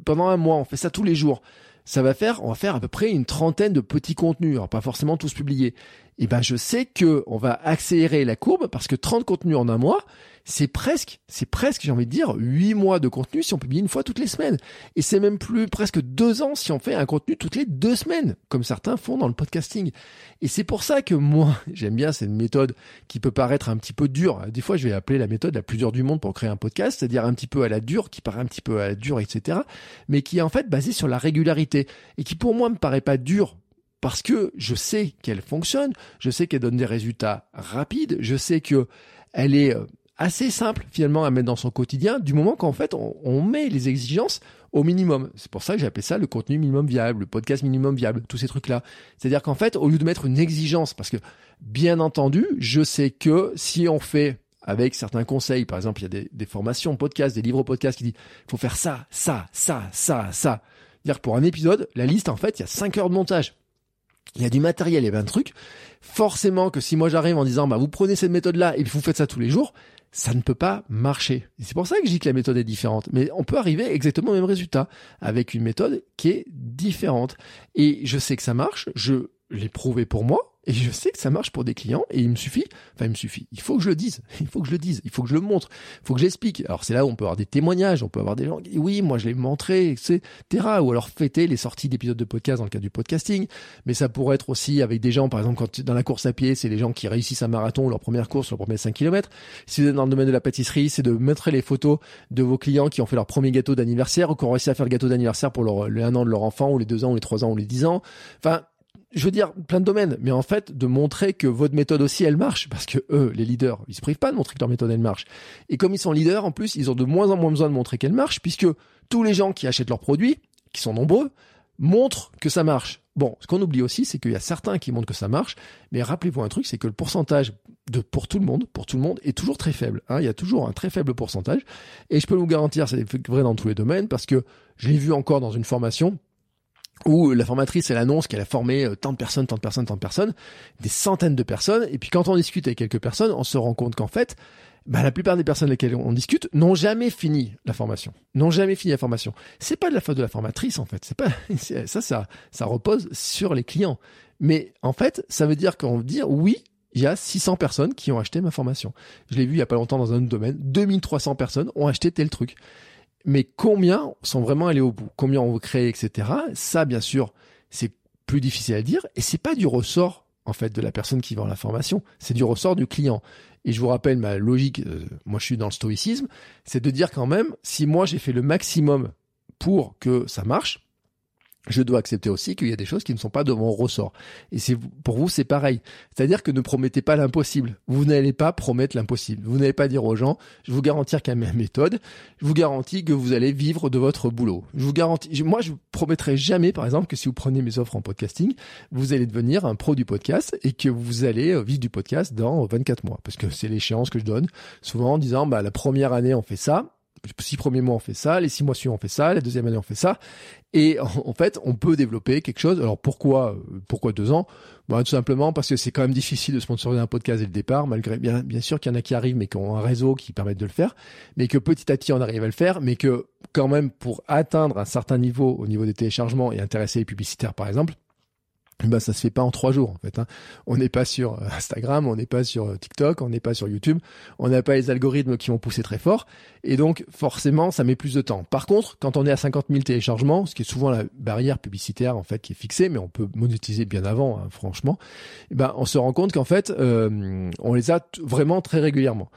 pendant un mois, on fait ça tous les jours. Ça va faire, on va faire à peu près une trentaine de petits contenus, alors pas forcément tous publiés eh ben je sais que on va accélérer la courbe parce que 30 contenus en un mois, c'est presque, c'est presque, j'ai envie de dire, 8 mois de contenu si on publie une fois toutes les semaines. Et c'est même plus presque deux ans si on fait un contenu toutes les deux semaines, comme certains font dans le podcasting. Et c'est pour ça que moi, j'aime bien cette méthode qui peut paraître un petit peu dure. Des fois, je vais appeler la méthode la plus dure du monde pour créer un podcast, c'est-à-dire un petit peu à la dure, qui paraît un petit peu à la dure, etc. Mais qui est en fait basée sur la régularité. Et qui pour moi me paraît pas dure parce que je sais qu'elle fonctionne, je sais qu'elle donne des résultats rapides, je sais que elle est euh, assez simple finalement à mettre dans son quotidien du moment qu'en fait on, met les exigences au minimum. C'est pour ça que j'ai appelé ça le contenu minimum viable, le podcast minimum viable, tous ces trucs-là. C'est-à-dire qu'en fait, au lieu de mettre une exigence, parce que bien entendu, je sais que si on fait avec certains conseils, par exemple, il y a des, des formations podcast, des livres podcast qui disent faut faire ça, ça, ça, ça, ça. C'est-à-dire pour un épisode, la liste, en fait, il y a 5 heures de montage il y a du matériel, il y a plein de. Forcément que si moi j'arrive en disant, bah, vous prenez cette méthode-là et vous faites ça tous les jours, ça ne peut pas marcher. C'est pour ça que je dis que la méthode est différente. Mais on peut arriver exactement au même résultat avec une méthode qui est différente. Et je sais que ça marche. Je l'ai prouvé pour moi. Et je sais que ça marche pour des clients et il me suffit, enfin il me suffit, il faut que je le dise, il faut que je le dise, il faut que je le montre, il faut que j'explique. Alors c'est là où on peut avoir des témoignages, on peut avoir des gens qui oui, moi je l'ai montré, etc. Ou alors fêter les sorties d'épisodes de podcast dans le cadre du podcasting. Mais ça pourrait être aussi avec des gens, par exemple, quand dans la course à pied, c'est les gens qui réussissent un marathon, leur première course, leur premier 5 km. Si vous êtes dans le domaine de la pâtisserie, c'est de mettre les photos de vos clients qui ont fait leur premier gâteau d'anniversaire ou qui ont réussi à faire le gâteau d'anniversaire pour leur, le un an de leur enfant ou les deux ans ou les trois ans ou les dix ans. Enfin, je veux dire, plein de domaines, mais en fait, de montrer que votre méthode aussi, elle marche, parce que eux, les leaders, ils se privent pas de montrer que leur méthode, elle marche. Et comme ils sont leaders, en plus, ils ont de moins en moins besoin de montrer qu'elle marche, puisque tous les gens qui achètent leurs produits, qui sont nombreux, montrent que ça marche. Bon, ce qu'on oublie aussi, c'est qu'il y a certains qui montrent que ça marche, mais rappelez-vous un truc, c'est que le pourcentage de pour tout le monde, pour tout le monde, est toujours très faible. Hein. Il y a toujours un très faible pourcentage, et je peux vous garantir, c'est vrai dans tous les domaines, parce que je l'ai vu encore dans une formation où la formatrice, elle annonce qu'elle a formé euh, tant de personnes, tant de personnes, tant de personnes, des centaines de personnes, et puis quand on discute avec quelques personnes, on se rend compte qu'en fait, bah, la plupart des personnes avec lesquelles on discute n'ont jamais fini la formation, n'ont jamais fini la formation. C'est pas de la faute de la formatrice en fait, c'est pas ça, ça, ça repose sur les clients. Mais en fait, ça veut dire qu'on veut dire oui, il y a 600 personnes qui ont acheté ma formation. Je l'ai vu il y a pas longtemps dans un autre domaine, 2300 personnes ont acheté tel truc. Mais combien sont vraiment allés au bout? Combien ont créé, etc. Ça, bien sûr, c'est plus difficile à dire et c'est pas du ressort en fait de la personne qui vend la formation, c'est du ressort du client. Et je vous rappelle ma logique, euh, moi je suis dans le stoïcisme, c'est de dire quand même si moi j'ai fait le maximum pour que ça marche, je dois accepter aussi qu'il y a des choses qui ne sont pas de mon ressort. Et c'est pour vous, c'est pareil. C'est-à-dire que ne promettez pas l'impossible. Vous n'allez pas promettre l'impossible. Vous n'allez pas dire aux gens, je vous garantis qu'à ma méthode, je vous garantis que vous allez vivre de votre boulot. Je vous garantis, moi, je vous promettrai jamais, par exemple, que si vous prenez mes offres en podcasting, vous allez devenir un pro du podcast et que vous allez euh, vivre du podcast dans 24 mois. Parce que c'est l'échéance que je donne. Souvent en disant, bah, la première année, on fait ça six premiers mois on fait ça, les six mois suivants on fait ça, la deuxième année on fait ça, et en fait on peut développer quelque chose. Alors pourquoi euh, pourquoi deux ans? Bah, Tout simplement parce que c'est quand même difficile de sponsoriser un podcast dès le départ, malgré bien bien sûr qu'il y en a qui arrivent mais qui ont un réseau qui permet de le faire, mais que petit à petit on arrive à le faire, mais que quand même pour atteindre un certain niveau au niveau des téléchargements et intéresser les publicitaires par exemple, bah ça se fait pas en trois jours en fait. Hein. On n'est pas sur euh, Instagram, on n'est pas sur euh, TikTok, on n'est pas sur YouTube, on n'a pas les algorithmes qui vont pousser très fort, et donc forcément ça met plus de temps. Par contre, quand on est à 50 000 téléchargements, ce qui est souvent la barrière publicitaire en fait qui est fixée, mais on peut monétiser bien avant, hein, franchement, eh ben on se rend compte qu'en fait euh, on les a vraiment très régulièrement.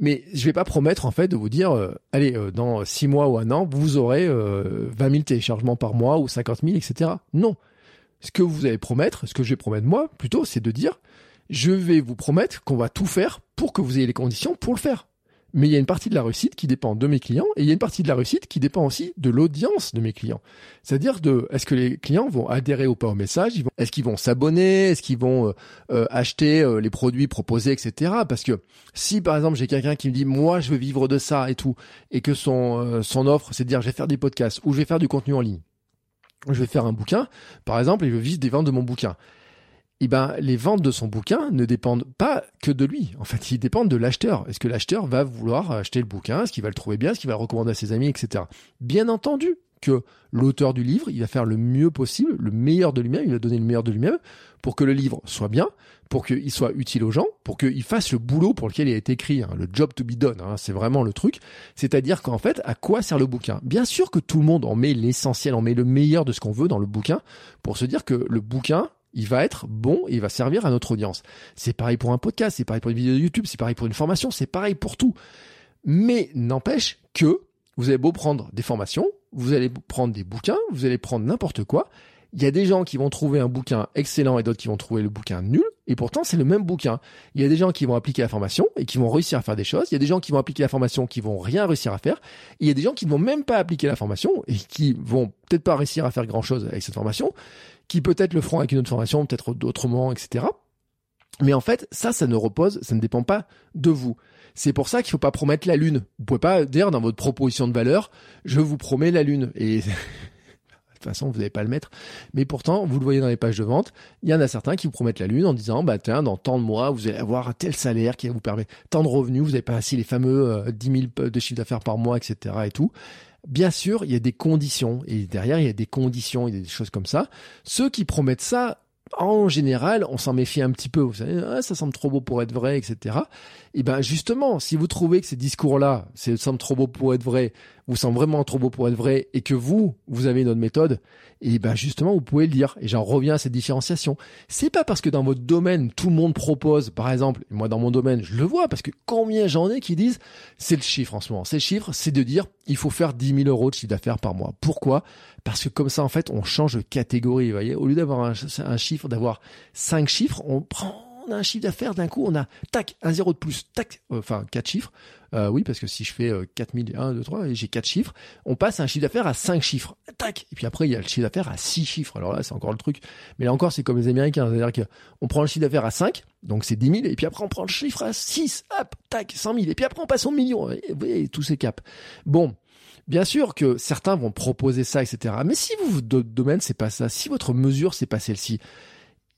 Mais je vais pas promettre en fait de vous dire, allez, dans six mois ou un an, vous aurez 20 000 téléchargements par mois ou 50 000, etc. Non, ce que vous allez promettre, ce que je vais promettre moi, plutôt, c'est de dire, je vais vous promettre qu'on va tout faire pour que vous ayez les conditions pour le faire. Mais il y a une partie de la réussite qui dépend de mes clients et il y a une partie de la réussite qui dépend aussi de l'audience de mes clients. C'est-à-dire de est-ce que les clients vont adhérer ou pas au message, est-ce qu'ils vont s'abonner, est-ce qu'ils vont euh, euh, acheter euh, les produits proposés, etc. Parce que si par exemple j'ai quelqu'un qui me dit moi je veux vivre de ça et tout et que son son offre c'est de dire je vais faire des podcasts ou je vais faire du contenu en ligne je vais faire un bouquin, par exemple, et je vise des ventes de mon bouquin. Eh ben, les ventes de son bouquin ne dépendent pas que de lui. En fait, ils dépendent de l'acheteur. Est-ce que l'acheteur va vouloir acheter le bouquin? Est-ce qu'il va le trouver bien? Est-ce qu'il va le recommander à ses amis, etc. Bien entendu que l'auteur du livre, il va faire le mieux possible, le meilleur de lui-même, il va donner le meilleur de lui-même pour que le livre soit bien, pour qu'il soit utile aux gens, pour qu'il fasse le boulot pour lequel il a été écrit, hein, le job to be done, hein, c'est vraiment le truc. C'est-à-dire qu'en fait, à quoi sert le bouquin? Bien sûr que tout le monde en met l'essentiel, en met le meilleur de ce qu'on veut dans le bouquin, pour se dire que le bouquin, il va être bon et il va servir à notre audience. C'est pareil pour un podcast, c'est pareil pour une vidéo de YouTube, c'est pareil pour une formation, c'est pareil pour tout. Mais n'empêche que vous avez beau prendre des formations, vous allez prendre des bouquins, vous allez prendre n'importe quoi, il y a des gens qui vont trouver un bouquin excellent et d'autres qui vont trouver le bouquin nul. Et pourtant, c'est le même bouquin. Il y a des gens qui vont appliquer la formation et qui vont réussir à faire des choses. Il y a des gens qui vont appliquer la formation qui vont rien réussir à faire. Il y a des gens qui ne vont même pas appliquer la formation et qui vont peut-être pas réussir à faire grand chose avec cette formation, qui peut-être le feront avec une autre formation, peut-être autrement, etc. Mais en fait, ça, ça ne repose, ça ne dépend pas de vous. C'est pour ça qu'il faut pas promettre la lune. Vous pouvez pas dire dans votre proposition de valeur, je vous promets la lune. Et toute façon, vous n'allez pas le mettre. Mais pourtant, vous le voyez dans les pages de vente, il y en a certains qui vous promettent la lune en disant, bah tiens, dans tant de mois, vous allez avoir tel salaire qui vous permettre tant de revenus, vous n'avez pas assis les fameux euh, 10 000 de chiffre d'affaires par mois, etc. et tout. Bien sûr, il y a des conditions et derrière, il y a des conditions, il y a des choses comme ça. Ceux qui promettent ça, en général, on s'en méfie un petit peu. Vous savez, ah, ça semble trop beau pour être vrai, etc. Et ben justement, si vous trouvez que ces discours-là, ça semble trop beau pour être vrai, vous semble vraiment trop beau pour être vrai et que vous, vous avez une autre méthode, et ben justement, vous pouvez le dire. Et j'en reviens à cette différenciation. C'est pas parce que dans votre domaine, tout le monde propose, par exemple, moi dans mon domaine, je le vois, parce que combien j'en ai qui disent, c'est le chiffre en ce moment. C'est le chiffre, c'est de dire, il faut faire 10 000 euros de chiffre d'affaires par mois. Pourquoi? Parce que comme ça, en fait, on change de catégorie, vous voyez. Au lieu d'avoir un chiffre, d'avoir cinq chiffres, on prend on a un chiffre d'affaires, d'un coup, on a, tac, un zéro de plus, tac, euh, enfin, quatre chiffres. Euh, oui, parce que si je fais euh, 4000, 1, 2, 3, et j'ai quatre chiffres, on passe à un chiffre d'affaires à cinq chiffres. Tac! Et puis après, il y a le chiffre d'affaires à six chiffres. Alors là, c'est encore le truc. Mais là encore, c'est comme les Américains. C'est-à-dire qu'on prend le chiffre d'affaires à 5, donc c'est 10 000, et puis après, on prend le chiffre à 6, hop, tac, 100 000. Et puis après, on passe au million. Vous voyez, tous ces caps. Bon. Bien sûr que certains vont proposer ça, etc. Mais si votre domaine, c'est pas ça, si votre mesure, c'est pas celle-ci,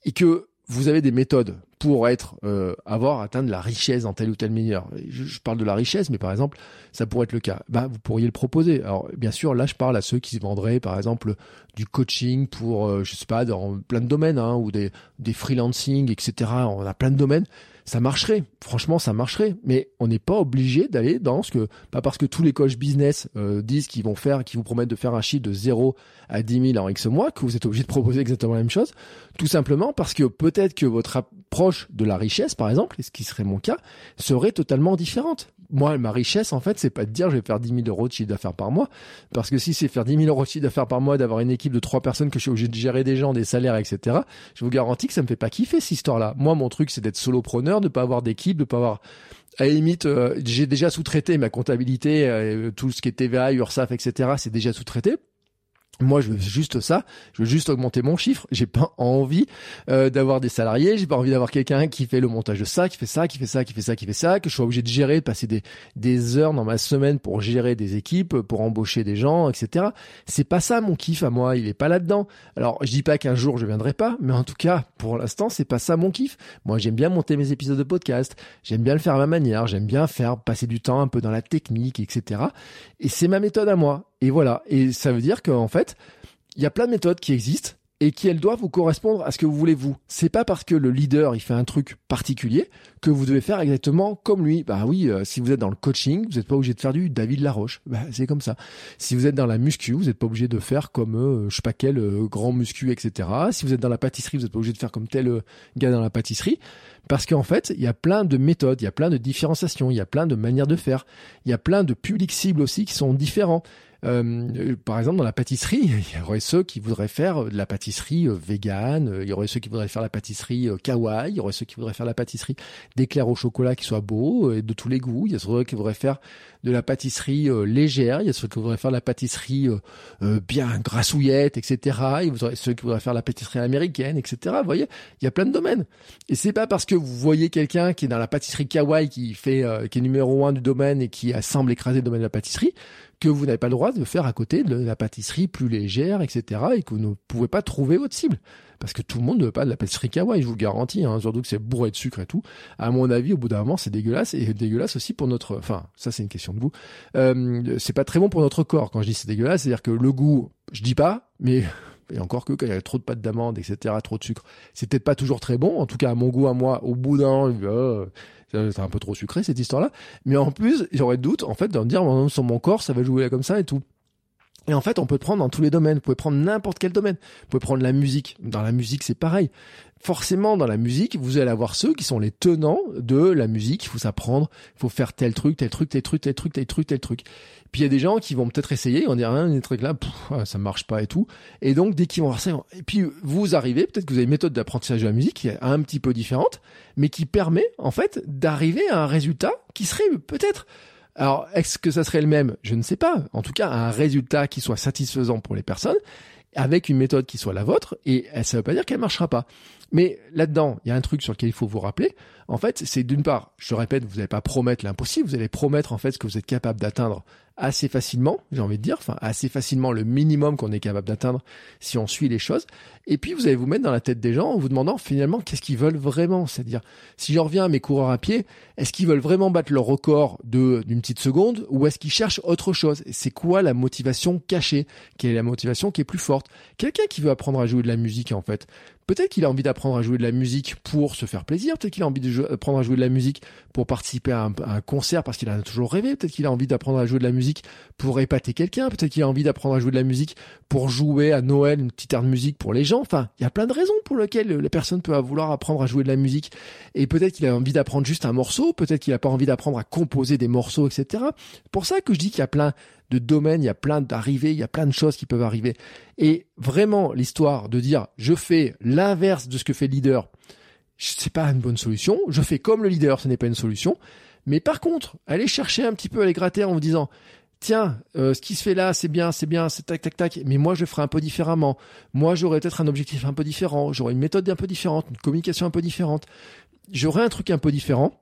et que vous avez des méthodes pour être euh, avoir atteindre la richesse dans tel ou tel milieu. Je, je, parle de la richesse, mais par exemple, ça pourrait être le cas. Bah, vous pourriez le proposer. Alors, bien sûr, là, je parle à ceux qui se vendraient, par exemple, du coaching pour, euh, je sais pas, dans plein de domaines, hein, ou des, des freelancing, etc. On a plein de domaines ça marcherait. Franchement, ça marcherait. Mais on n'est pas obligé d'aller dans ce que, pas parce que tous les coachs business euh, disent qu'ils vont faire, qu'ils vous promettent de faire un chiffre de 0 à 10 000 en X mois, que vous êtes obligé de proposer exactement la même chose. Tout simplement parce que peut-être que votre approche de la richesse, par exemple, et ce qui serait mon cas, serait totalement différente moi, ma richesse, en fait, c'est pas de dire je vais faire 10 000 euros de chiffre d'affaires par mois. Parce que si c'est faire 10 000 euros de chiffre d'affaires par mois, d'avoir une équipe de trois personnes que je suis obligé de gérer des gens, des salaires, etc., je vous garantis que ça me fait pas kiffer cette histoire-là. Moi, mon truc, c'est d'être solopreneur, de pas avoir d'équipe, de pas avoir à la limite, euh, j'ai déjà sous-traité ma comptabilité, euh, tout ce qui est TVA, URSAF, etc. C'est déjà sous-traité moi, je veux juste ça. Je veux juste augmenter mon chiffre. J'ai pas envie euh, d'avoir des salariés. J'ai pas envie d'avoir quelqu'un qui fait le montage de ça, qui fait ça, qui fait ça, qui fait ça, qui fait ça. Que je sois obligé de gérer, de passer des des heures dans ma semaine pour gérer des équipes, pour embaucher des gens, etc. C'est pas ça mon kiff à moi. Il est pas là-dedans. Alors, je dis pas qu'un jour je viendrai pas, mais en tout cas, pour l'instant, c'est pas ça mon kiff. Moi, j'aime bien monter mes épisodes de podcast. J'aime bien le faire à ma manière. J'aime bien faire passer du temps un peu dans la technique, etc. Et c'est ma méthode à moi. Et voilà. Et ça veut dire qu'en fait, il y a plein de méthodes qui existent et qui elles doivent vous correspondre à ce que vous voulez vous. C'est pas parce que le leader il fait un truc particulier que vous devez faire exactement comme lui. Bah oui, euh, si vous êtes dans le coaching, vous n'êtes pas obligé de faire du David Laroche. Bah c'est comme ça. Si vous êtes dans la muscu, vous n'êtes pas obligé de faire comme euh, je sais pas quel euh, grand muscu, etc. Si vous êtes dans la pâtisserie, vous n'êtes pas obligé de faire comme tel gars dans la pâtisserie. Parce qu'en fait, il y a plein de méthodes, il y a plein de différenciations, il y a plein de manières de faire, il y a plein de publics cibles aussi qui sont différents. Euh, par exemple, dans la pâtisserie, il y aurait ceux qui voudraient faire de la pâtisserie euh, végane, euh, il y aurait ceux qui voudraient faire la pâtisserie kawaii, il y aurait ceux qui voudraient faire la pâtisserie d'éclairs au chocolat qui soit beau et de tous les goûts, il y a ceux qui voudraient faire de la pâtisserie légère, il y a ceux qui voudraient faire de la pâtisserie bien grassouillette, etc. Il y a ceux qui voudraient faire la pâtisserie américaine, etc. Vous voyez, il y a plein de domaines. Et c'est pas parce que vous voyez quelqu'un qui est dans la pâtisserie kawaii, qui fait, qui est numéro un du domaine et qui semble écraser le domaine de la pâtisserie, que vous n'avez pas le droit de faire à côté de la pâtisserie plus légère, etc. et que vous ne pouvez pas trouver votre cible. Parce que tout le monde ne veut pas de la pâtisserie kawaii, je vous le garantis, hein, surtout que c'est bourré de sucre et tout. À mon avis, au bout d'un moment, c'est dégueulasse et dégueulasse aussi pour notre. Enfin, ça c'est une question de goût. Euh, c'est pas très bon pour notre corps. Quand je dis c'est dégueulasse, c'est-à-dire que le goût, je dis pas, mais et encore que quand il y a trop de pâte d'amande, etc., trop de sucre, c'est peut-être pas toujours très bon. En tout cas, à mon goût, à moi, au bout d'un, euh, c'est un peu trop sucré cette histoire-là. Mais en plus, j'aurais doute, en fait, de me dire, sur mon corps, ça va jouer comme ça et tout. Et en fait, on peut prendre dans tous les domaines. Vous pouvez prendre n'importe quel domaine. Vous pouvez prendre la musique. Dans la musique, c'est pareil. Forcément, dans la musique, vous allez avoir ceux qui sont les tenants de la musique. Il faut s'apprendre. Il faut faire tel truc, tel truc, tel truc, tel truc, tel truc, tel truc. Puis il y a des gens qui vont peut-être essayer, on dirait, rien, des trucs là, ça marche pas et tout. Et donc, dès qu'ils vont voir ça, et puis vous arrivez, peut-être que vous avez une méthode d'apprentissage de la musique qui est un petit peu différente, mais qui permet, en fait, d'arriver à un résultat qui serait peut-être alors, est-ce que ça serait le même? Je ne sais pas. En tout cas, un résultat qui soit satisfaisant pour les personnes, avec une méthode qui soit la vôtre, et ça ne veut pas dire qu'elle marchera pas. Mais là-dedans, il y a un truc sur lequel il faut vous rappeler. En fait, c'est d'une part, je répète, vous n'allez pas promettre l'impossible, vous allez promettre en fait ce que vous êtes capable d'atteindre assez facilement, j'ai envie de dire, enfin assez facilement le minimum qu'on est capable d'atteindre si on suit les choses. Et puis vous allez vous mettre dans la tête des gens en vous demandant finalement qu'est-ce qu'ils veulent vraiment? C'est-à-dire, si j'en reviens à mes coureurs à pied, est-ce qu'ils veulent vraiment battre leur record de d'une petite seconde ou est-ce qu'ils cherchent autre chose? C'est quoi la motivation cachée? Quelle est la motivation qui est plus forte? Quelqu'un qui veut apprendre à jouer de la musique en fait Peut-être qu'il a envie d'apprendre à jouer de la musique pour se faire plaisir. Peut-être qu'il a envie d'apprendre à jouer de la musique pour participer à un, concert parce qu'il en a toujours rêvé. Peut-être qu'il a envie d'apprendre à jouer de la musique pour épater quelqu'un. Peut-être qu'il a envie d'apprendre à jouer de la musique pour jouer à Noël une petite aire de musique pour les gens. Enfin, il y a plein de raisons pour lesquelles la personne peut vouloir apprendre à jouer de la musique. Et peut-être qu'il a envie d'apprendre juste un morceau. Peut-être qu'il n'a pas envie d'apprendre à composer des morceaux, etc. Pour ça que je dis qu'il y a plein de domaines, il y a plein d'arrivées, il y a plein de choses qui peuvent arriver. Et vraiment, l'histoire de dire je fais l'inverse de ce que fait le leader, c'est pas une bonne solution. Je fais comme le leader, ce n'est pas une solution. Mais par contre, aller chercher un petit peu, aller gratter en vous disant tiens, euh, ce qui se fait là, c'est bien, c'est bien, c'est tac, tac, tac, mais moi je ferai un peu différemment. Moi j'aurais peut-être un objectif un peu différent, j'aurais une méthode un peu différente, une communication un peu différente. J'aurais un truc un peu différent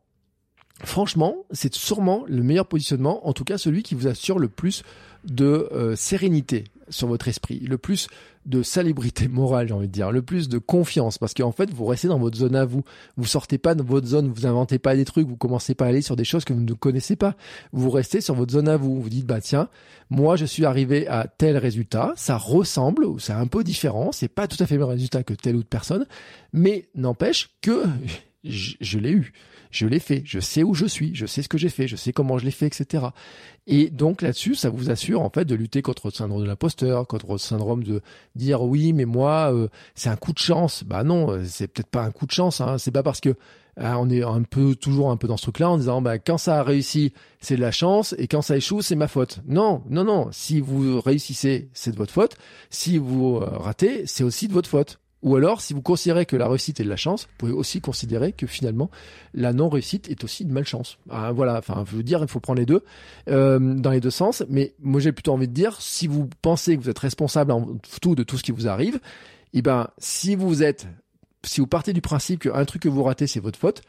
franchement, c'est sûrement le meilleur positionnement, en tout cas celui qui vous assure le plus de euh, sérénité sur votre esprit, le plus de salubrité morale, j'ai envie de dire, le plus de confiance, parce qu'en fait, vous restez dans votre zone à vous. Vous sortez pas de votre zone, vous inventez pas des trucs, vous commencez pas à aller sur des choses que vous ne connaissez pas. Vous restez sur votre zone à vous. Vous dites, bah tiens, moi je suis arrivé à tel résultat, ça ressemble, ou c'est un peu différent, c'est pas tout à fait le même résultat que telle autre personne, mais n'empêche que je l'ai eu je l'ai fait, je sais où je suis, je sais ce que j'ai fait, je sais comment je l'ai fait, etc. Et donc là-dessus, ça vous assure en fait de lutter contre le syndrome de l'imposteur, contre le syndrome de dire oui, mais moi, euh, c'est un coup de chance. Bah non, euh, c'est peut-être pas un coup de chance. Hein. C'est pas parce que ah, on est un peu toujours un peu dans ce truc-là en disant bah quand ça a réussi, c'est de la chance et quand ça échoue, c'est ma faute. Non, non, non. Si vous réussissez, c'est de votre faute. Si vous euh, ratez, c'est aussi de votre faute. Ou alors, si vous considérez que la réussite est de la chance, vous pouvez aussi considérer que finalement, la non-réussite est aussi de malchance. Ah, voilà, enfin, je veux dire, il faut prendre les deux, euh, dans les deux sens. Mais moi, j'ai plutôt envie de dire, si vous pensez que vous êtes responsable en tout de tout ce qui vous arrive, eh ben, si vous êtes, si vous partez du principe qu'un truc que vous ratez, c'est votre faute,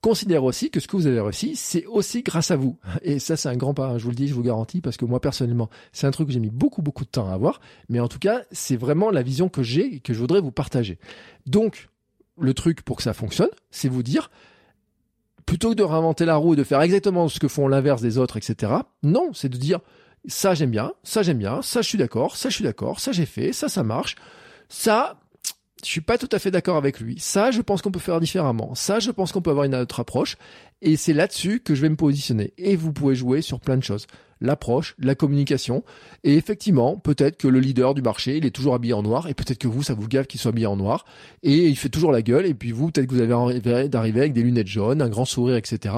considère aussi que ce que vous avez réussi, c'est aussi grâce à vous. Et ça, c'est un grand pas, hein, je vous le dis, je vous garantis, parce que moi, personnellement, c'est un truc que j'ai mis beaucoup, beaucoup de temps à avoir. Mais en tout cas, c'est vraiment la vision que j'ai et que je voudrais vous partager. Donc, le truc pour que ça fonctionne, c'est vous dire, plutôt que de réinventer la roue et de faire exactement ce que font l'inverse des autres, etc. Non, c'est de dire, ça j'aime bien, ça j'aime bien, ça je suis d'accord, ça je suis d'accord, ça j'ai fait, ça ça marche. Ça, je suis pas tout à fait d'accord avec lui. Ça, je pense qu'on peut faire différemment. Ça, je pense qu'on peut avoir une autre approche. Et c'est là-dessus que je vais me positionner. Et vous pouvez jouer sur plein de choses. L'approche, la communication. Et effectivement, peut-être que le leader du marché, il est toujours habillé en noir. Et peut-être que vous, ça vous gave qu'il soit habillé en noir. Et il fait toujours la gueule. Et puis vous, peut-être que vous avez envie d'arriver avec des lunettes jaunes, un grand sourire, etc.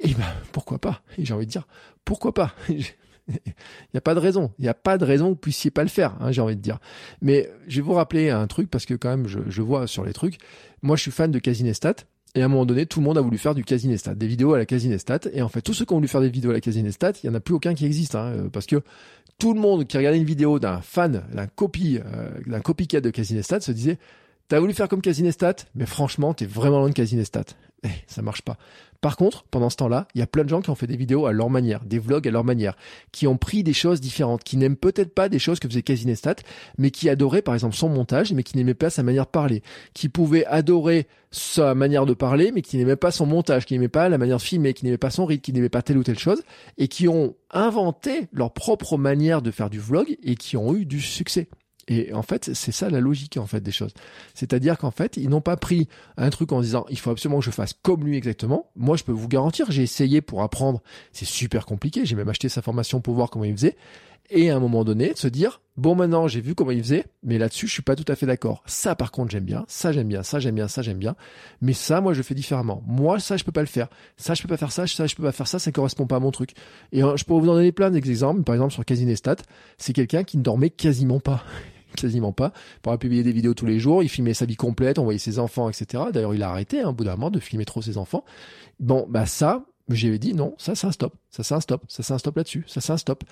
Et ben, pourquoi pas? Et j'ai envie de dire, pourquoi pas? Il n'y a pas de raison. Il n'y a pas de raison que vous puissiez pas le faire, hein, j'ai envie de dire. Mais je vais vous rappeler un truc parce que quand même, je, je vois sur les trucs. Moi, je suis fan de Casinestat. Et à un moment donné, tout le monde a voulu faire du Casinestat, des vidéos à la Casinestat. Et en fait, tous ceux qui ont voulu faire des vidéos à la Casinestat, il y en a plus aucun qui existe, hein, euh, parce que tout le monde qui regardait une vidéo d'un fan, d'un copie, euh, d'un copycat de Casinestat se disait, t'as voulu faire comme Casinestat, mais franchement, t'es vraiment loin de Casinestat. Eh, ça marche pas. Par contre, pendant ce temps-là, il y a plein de gens qui ont fait des vidéos à leur manière, des vlogs à leur manière, qui ont pris des choses différentes, qui n'aiment peut-être pas des choses que faisait Casinestat, mais qui adoraient par exemple son montage, mais qui n'aimaient pas sa manière de parler, qui pouvaient adorer sa manière de parler, mais qui n'aimaient pas son montage, qui n'aimaient pas la manière de filmer, qui n'aimaient pas son rythme, qui n'aimaient pas telle ou telle chose, et qui ont inventé leur propre manière de faire du vlog et qui ont eu du succès. Et en fait, c'est ça la logique en fait des choses. C'est-à-dire qu'en fait, ils n'ont pas pris un truc en disant il faut absolument que je fasse comme lui exactement. Moi, je peux vous garantir, j'ai essayé pour apprendre, c'est super compliqué. J'ai même acheté sa formation pour voir comment il faisait. Et à un moment donné, se dire bon maintenant j'ai vu comment il faisait, mais là-dessus je suis pas tout à fait d'accord. Ça par contre j'aime bien, ça j'aime bien, ça j'aime bien, ça j'aime bien, mais ça moi je fais différemment. Moi ça je peux pas le faire, ça je peux pas faire ça, ça je peux pas faire ça, ça correspond pas à mon truc. Et euh, je peux vous en donner plein d'exemples. Par exemple sur Casinestat, c'est quelqu'un qui ne dormait quasiment pas quasiment pas. Il pourrait publier des vidéos tous les jours, il filmait sa vie complète, on voyait ses enfants, etc. D'ailleurs, il a arrêté, hein, au bout d'un moment, de filmer trop ses enfants. Bon, bah ça, j'avais dit non, ça c'est un stop, ça c'est un stop, ça c'est un stop là-dessus, ça c'est un stop.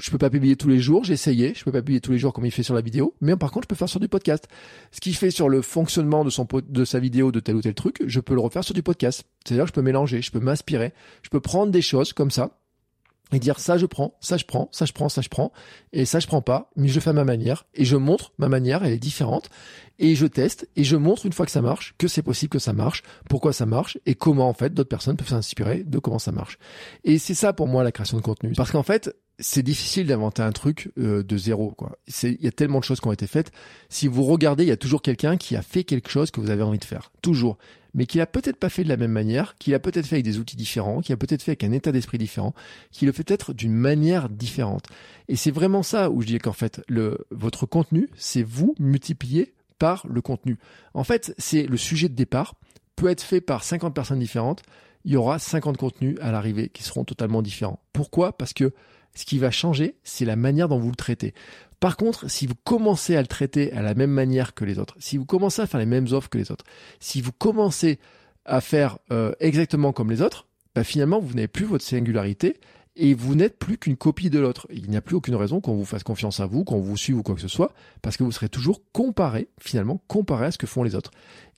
Je peux pas publier tous les jours, j'ai essayé, je peux pas publier tous les jours comme il fait sur la vidéo, mais par contre, je peux faire sur du podcast. Ce qu'il fait sur le fonctionnement de son de sa vidéo de tel ou tel truc, je peux le refaire sur du podcast. C'est-à-dire je peux mélanger, je peux m'inspirer, je peux prendre des choses comme ça et dire ça je prends, ça je prends, ça je prends, ça je prends, et ça je prends pas, mais je fais à ma manière, et je montre ma manière, elle est différente, et je teste, et je montre une fois que ça marche, que c'est possible que ça marche, pourquoi ça marche, et comment en fait d'autres personnes peuvent s'inspirer de comment ça marche. Et c'est ça pour moi la création de contenu. Parce qu'en fait, c'est difficile d'inventer un truc euh, de zéro. Quoi. Il y a tellement de choses qui ont été faites. Si vous regardez, il y a toujours quelqu'un qui a fait quelque chose que vous avez envie de faire. Toujours. Mais qui l'a peut-être pas fait de la même manière, qui l'a peut-être fait avec des outils différents, qui a peut-être fait avec un état d'esprit différent, qui le fait peut-être d'une manière différente. Et c'est vraiment ça où je dis qu'en fait, le, votre contenu, c'est vous multiplié par le contenu. En fait, c'est le sujet de départ peut être fait par 50 personnes différentes. Il y aura 50 contenus à l'arrivée qui seront totalement différents. Pourquoi? Parce que ce qui va changer, c'est la manière dont vous le traitez. Par contre, si vous commencez à le traiter à la même manière que les autres, si vous commencez à faire les mêmes offres que les autres, si vous commencez à faire euh, exactement comme les autres, bah finalement, vous n'avez plus votre singularité et vous n'êtes plus qu'une copie de l'autre. Il n'y a plus aucune raison qu'on vous fasse confiance à vous, qu'on vous suive ou quoi que ce soit, parce que vous serez toujours comparé, finalement, comparé à ce que font les autres.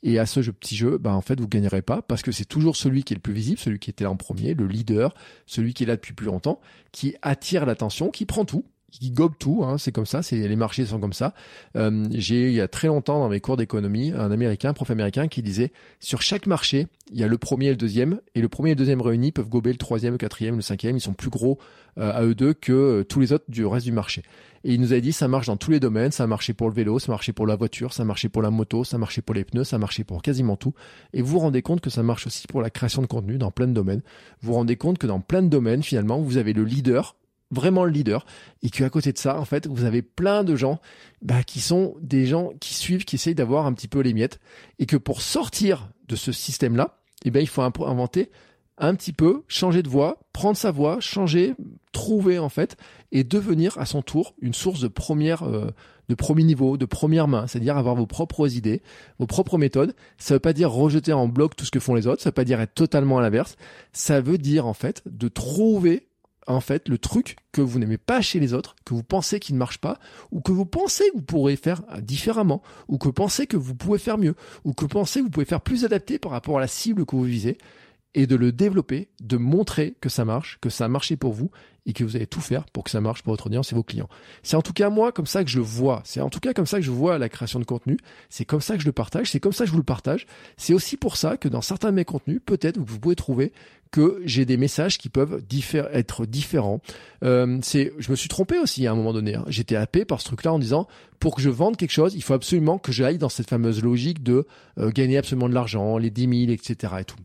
Et à ce petit jeu, bah, en fait, vous gagnerez pas parce que c'est toujours celui qui est le plus visible, celui qui était là en premier, le leader, celui qui est là depuis plus longtemps, qui attire l'attention, qui prend tout, qui gobe tout, hein, c'est comme ça, c'est les marchés sont comme ça. Euh, j'ai il y a très longtemps dans mes cours d'économie un américain, prof américain qui disait sur chaque marché, il y a le premier et le deuxième, et le premier et le deuxième réunis peuvent gober le troisième, le quatrième, le cinquième, ils sont plus gros euh, à eux deux que euh, tous les autres du reste du marché. Et il nous a dit ça marche dans tous les domaines, ça a marché pour le vélo, ça a marché pour la voiture, ça a marché pour la moto, ça a marché pour les pneus, ça a marché pour quasiment tout. Et vous vous rendez compte que ça marche aussi pour la création de contenu dans plein de domaines. Vous vous rendez compte que dans plein de domaines, finalement, vous avez le leader vraiment le leader et qu'à côté de ça, en fait, vous avez plein de gens bah, qui sont des gens qui suivent, qui essayent d'avoir un petit peu les miettes et que pour sortir de ce système-là, eh ben, il faut inventer un petit peu, changer de voie, prendre sa voie, changer, trouver en fait, et devenir à son tour une source de première, euh, de premier niveau, de première main, c'est-à-dire avoir vos propres idées, vos propres méthodes. Ça veut pas dire rejeter en bloc tout ce que font les autres, ça veut pas dire être totalement à l'inverse. Ça veut dire en fait de trouver en fait le truc que vous n'aimez pas chez les autres, que vous pensez qu'il ne marche pas, ou que vous pensez que vous pourrez faire différemment, ou que vous pensez que vous pouvez faire mieux, ou que vous pensez que vous pouvez faire plus adapté par rapport à la cible que vous visez, et de le développer, de montrer que ça marche, que ça a marché pour vous et que vous allez tout faire pour que ça marche pour votre audience et vos clients. C'est en tout cas moi comme ça que je le vois. C'est en tout cas comme ça que je vois la création de contenu. C'est comme ça que je le partage. C'est comme ça que je vous le partage. C'est aussi pour ça que dans certains de mes contenus, peut-être vous pouvez trouver que j'ai des messages qui peuvent être différents. Euh, c'est, je me suis trompé aussi à un moment donné. Hein. J'étais happé par ce truc-là en disant pour que je vende quelque chose, il faut absolument que j'aille dans cette fameuse logique de euh, gagner absolument de l'argent, les 10 000, etc. et tout.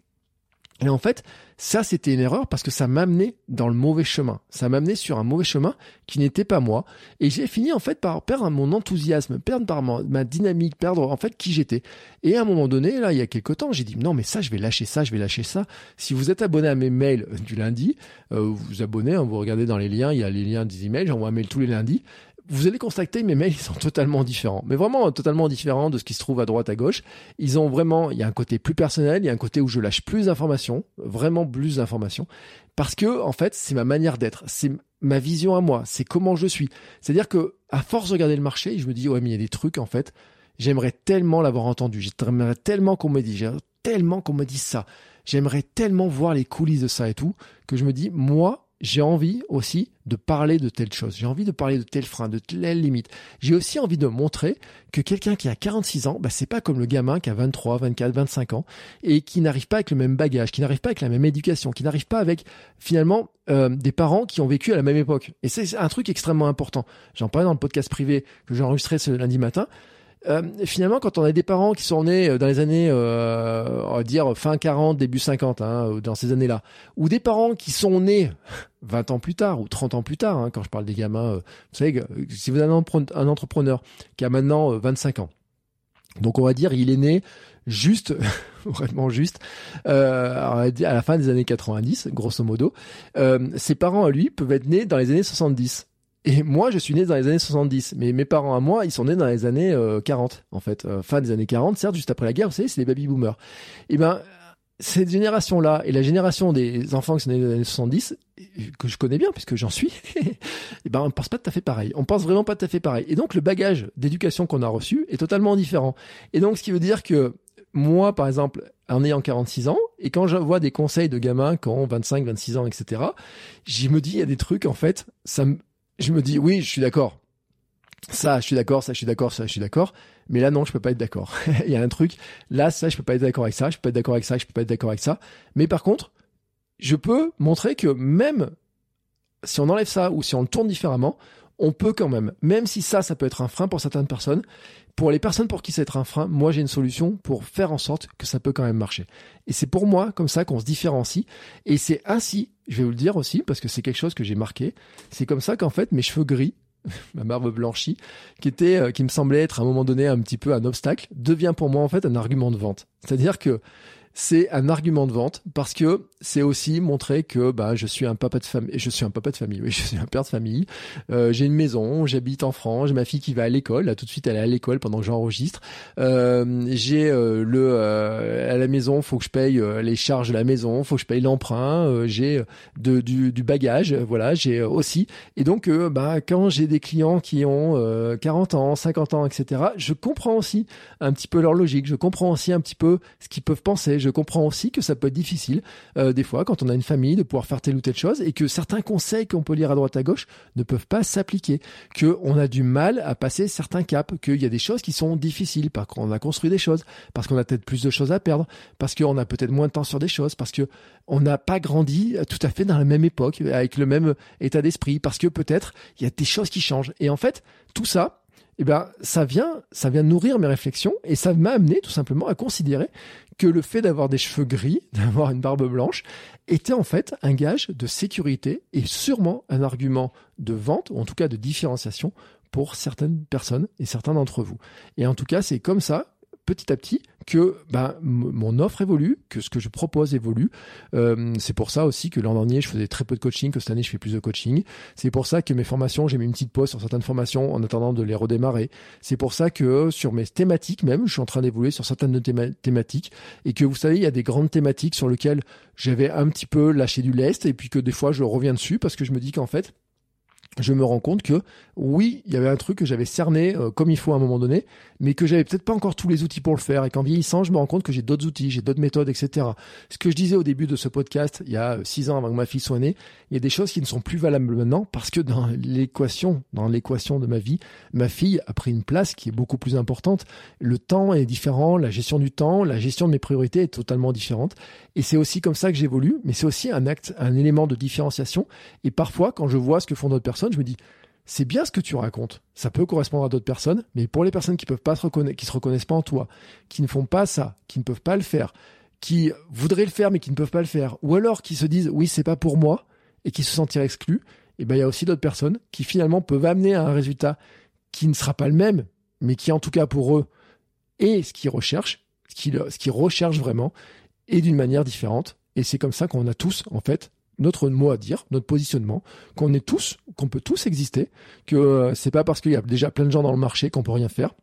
Et en fait, ça c'était une erreur parce que ça m'amenait dans le mauvais chemin. Ça m'amenait sur un mauvais chemin qui n'était pas moi. Et j'ai fini en fait par perdre mon enthousiasme, perdre ma, dynamique, perdre en fait qui j'étais. Et à un moment donné, là, il y a quelques temps, j'ai dit non mais ça, je vais lâcher ça, je vais lâcher ça. Si vous êtes abonné à mes mails du lundi, euh, vous vous abonnez, hein, vous regardez dans les liens, il y a les liens des emails, j'envoie un mail tous les lundis vous allez constater mes mails ils sont totalement différents. Mais vraiment totalement différents de ce qui se trouve à droite à gauche. Ils ont vraiment il y a un côté plus personnel il y a un côté où je lâche plus d'informations vraiment plus d'informations. Parce que en fait c'est ma manière d'être c'est ma vision à moi c'est comment je suis. C'est à dire que à force de regarder le marché je me dis ouais mais il y a des trucs en fait j'aimerais tellement l'avoir entendu. J'aimerais tellement qu'on me dise tellement qu'on me dise ça. J'aimerais tellement voir les coulisses de ça et tout que je me dis moi j'ai envie aussi de parler de telle chose, j'ai envie de parler de tel frein, de telle limite. J'ai aussi envie de montrer que quelqu'un qui a 46 ans, bah, c'est pas comme le gamin qui a 23, 24, 25 ans et qui n'arrive pas avec le même bagage, qui n'arrive pas avec la même éducation, qui n'arrive pas avec finalement euh, des parents qui ont vécu à la même époque. Et c'est un truc extrêmement important. J'en parlais dans le podcast privé que j'ai enregistré ce lundi matin. Euh, finalement, quand on a des parents qui sont nés euh, dans les années, euh, on va dire fin 40, début 50, hein, dans ces années-là, ou des parents qui sont nés 20 ans plus tard ou 30 ans plus tard, hein, quand je parle des gamins, vous savez, si vous avez un entrepreneur qui a maintenant 25 ans, donc on va dire il est né juste, vraiment juste, à la fin des années 90, grosso modo. ses parents à lui peuvent être nés dans les années 70. Et moi, je suis né dans les années 70, mais mes parents à moi, ils sont nés dans les années 40, euh, en fait, euh, fin des années 40, certes, juste après la guerre, vous savez, c'est les baby boomers. Et ben, cette génération-là et la génération des enfants qui sont nés dans les années 70, que je connais bien puisque j'en suis, et ben on pense pas tout à fait pareil. On pense vraiment pas tout à fait pareil. Et donc le bagage d'éducation qu'on a reçu est totalement différent. Et donc ce qui veut dire que moi, par exemple, en ayant 46 ans, et quand je vois des conseils de gamins qui ont 25, 26 ans, etc., je me dis, il y a des trucs, en fait, ça me, je me dis oui, je suis d'accord. Ça, je suis d'accord, ça, je suis d'accord, ça, je suis d'accord. Mais là, non, je peux pas être d'accord. Il y a un truc. Là, ça, je peux pas être d'accord avec ça. Je peux pas être d'accord avec ça. Je peux pas être d'accord avec ça. Mais par contre, je peux montrer que même si on enlève ça ou si on le tourne différemment, on peut quand même, même si ça, ça peut être un frein pour certaines personnes, pour les personnes pour qui c'est être un frein, moi j'ai une solution pour faire en sorte que ça peut quand même marcher. Et c'est pour moi comme ça qu'on se différencie. Et c'est ainsi, je vais vous le dire aussi, parce que c'est quelque chose que j'ai marqué, c'est comme ça qu'en fait mes cheveux gris, ma barbe blanchie, qui était, euh, qui me semblait être à un moment donné un petit peu un obstacle, devient pour moi en fait un argument de vente. C'est-à-dire que c'est un argument de vente parce que c'est aussi montrer que bah je suis un papa de famille je suis un papa de famille oui je suis un père de famille. Euh, j'ai une maison j'habite en France j'ai ma fille qui va à l'école là tout de suite elle est à l'école pendant que j'enregistre. Euh, j'ai euh, le euh, à la maison faut que je paye euh, les charges de la maison faut que je paye l'emprunt j'ai de du, du, bagage voilà j'ai aussi. Et donc bah quand j'ai des clients qui ont 40 ans 50 ans etc je comprends aussi un petit peu leur logique je comprends aussi un petit peu ce qu'ils peuvent penser comprends aussi que ça peut être difficile euh, des fois quand on a une famille de pouvoir faire telle ou telle chose et que certains conseils qu'on peut lire à droite à gauche ne peuvent pas s'appliquer, que on a du mal à passer certains caps, qu'il y a des choses qui sont difficiles parce qu'on a construit des choses, parce qu'on a peut-être plus de choses à perdre, parce qu'on a peut-être moins de temps sur des choses, parce que on n'a pas grandi tout à fait dans la même époque avec le même état d'esprit, parce que peut-être il y a des choses qui changent. Et en fait, tout ça, eh ben, ça vient, ça vient nourrir mes réflexions et ça m'a amené tout simplement à considérer que le fait d'avoir des cheveux gris, d'avoir une barbe blanche, était en fait un gage de sécurité et sûrement un argument de vente, ou en tout cas de différenciation pour certaines personnes et certains d'entre vous. Et en tout cas, c'est comme ça petit à petit que ben, mon offre évolue, que ce que je propose évolue. Euh, c'est pour ça aussi que l'an dernier, je faisais très peu de coaching, que cette année, je fais plus de coaching. C'est pour ça que mes formations, j'ai mis une petite pause sur certaines formations en attendant de les redémarrer. C'est pour ça que sur mes thématiques même, je suis en train d'évoluer sur certaines thématiques et que vous savez, il y a des grandes thématiques sur lesquelles j'avais un petit peu lâché du lest et puis que des fois, je reviens dessus parce que je me dis qu'en fait, je me rends compte que oui, il y avait un truc que j'avais cerné euh, comme il faut à un moment donné, mais que j'avais peut-être pas encore tous les outils pour le faire et qu'en vieillissant, je me rends compte que j'ai d'autres outils, j'ai d'autres méthodes, etc. Ce que je disais au début de ce podcast, il y a six ans avant que ma fille soit née, il y a des choses qui ne sont plus valables maintenant parce que dans l'équation, dans l'équation de ma vie, ma fille a pris une place qui est beaucoup plus importante. Le temps est différent, la gestion du temps, la gestion de mes priorités est totalement différente. Et c'est aussi comme ça que j'évolue, mais c'est aussi un acte, un élément de différenciation. Et parfois, quand je vois ce que font d'autres personnes, je me dis, c'est bien ce que tu racontes. Ça peut correspondre à d'autres personnes, mais pour les personnes qui peuvent pas se reconnaître, qui se reconnaissent pas en toi, qui ne font pas ça, qui ne peuvent pas le faire, qui voudraient le faire mais qui ne peuvent pas le faire, ou alors qui se disent oui c'est pas pour moi et qui se sentiraient exclus, et eh ben il y a aussi d'autres personnes qui finalement peuvent amener à un résultat qui ne sera pas le même, mais qui en tout cas pour eux est ce qu'ils recherchent, ce qu'ils ce qu'ils recherchent vraiment, et d'une manière différente. Et c'est comme ça qu'on a tous en fait notre mot à dire, notre positionnement, qu'on est tous, qu'on peut tous exister, que euh, c'est pas parce qu'il y a déjà plein de gens dans le marché qu'on peut rien faire.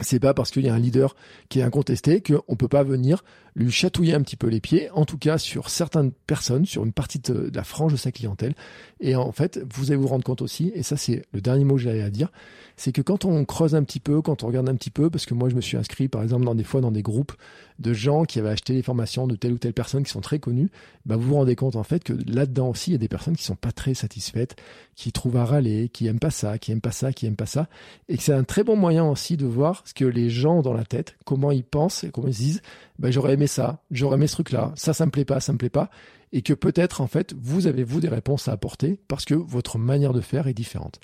C'est pas parce qu'il y a un leader qui est incontesté qu'on peut pas venir lui chatouiller un petit peu les pieds, en tout cas sur certaines personnes, sur une partie de la frange de sa clientèle. Et en fait, vous allez vous rendre compte aussi, et ça c'est le dernier mot que j'avais à dire, c'est que quand on creuse un petit peu, quand on regarde un petit peu, parce que moi je me suis inscrit par exemple dans des fois dans des groupes de gens qui avaient acheté les formations de telle ou telle personne qui sont très connues, bah vous vous rendez compte en fait que là-dedans aussi il y a des personnes qui sont pas très satisfaites, qui trouvent à râler, qui aiment pas ça, qui aiment pas ça, qui aiment pas ça, et que c'est un très bon moyen aussi de voir ce que les gens ont dans la tête, comment ils pensent et comment ils se disent, bah, j'aurais aimé ça, j'aurais aimé ce truc-là, ça ça me plaît pas, ça me plaît pas, et que peut-être en fait vous avez vous des réponses à apporter parce que votre manière de faire est différente.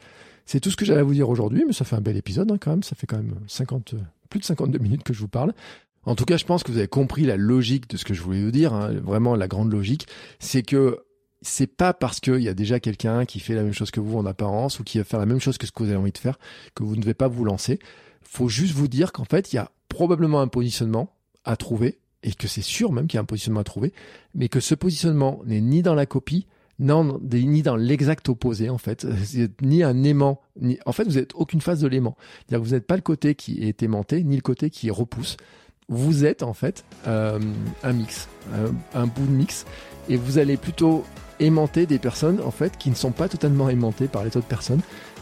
C'est tout ce que j'avais à vous dire aujourd'hui, mais ça fait un bel épisode hein, quand même. Ça fait quand même 50, plus de 52 minutes que je vous parle. En tout cas, je pense que vous avez compris la logique de ce que je voulais vous dire. Hein. Vraiment, la grande logique, c'est que c'est pas parce qu'il y a déjà quelqu'un qui fait la même chose que vous en apparence ou qui va faire la même chose que ce que vous avez envie de faire que vous ne devez pas vous lancer. Faut juste vous dire qu'en fait, il y a probablement un positionnement à trouver et que c'est sûr même qu'il y a un positionnement à trouver, mais que ce positionnement n'est ni dans la copie, ni dans l'exact opposé en fait, ni un aimant. En fait, vous n'êtes aucune phase de l'aimant. Vous n'êtes pas le côté qui est aimanté, ni le côté qui repousse. Vous êtes en fait euh, un mix, un, bout de mix, et vous allez plutôt aimanter des personnes en fait qui ne sont pas totalement aimantées par les autres personnes,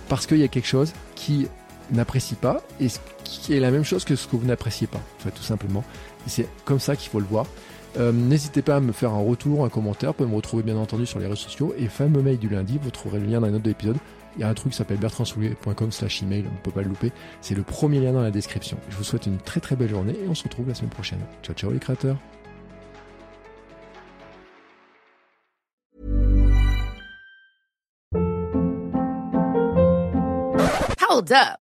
parce qu'il y a quelque chose qui n'apprécie pas et qui est la même chose que ce que vous n'appréciez pas, en fait, tout simplement c'est comme ça qu'il faut le voir. Euh, n'hésitez pas à me faire un retour, un commentaire. Vous pouvez me retrouver bien entendu sur les réseaux sociaux. Et fameux mail du lundi, vous trouverez le lien dans les notes de l'épisode. Il y a un truc qui s'appelle bertrandsoulier.com slash email, on ne peut pas le louper. C'est le premier lien dans la description. Je vous souhaite une très très belle journée et on se retrouve la semaine prochaine. Ciao ciao les créateurs Hold up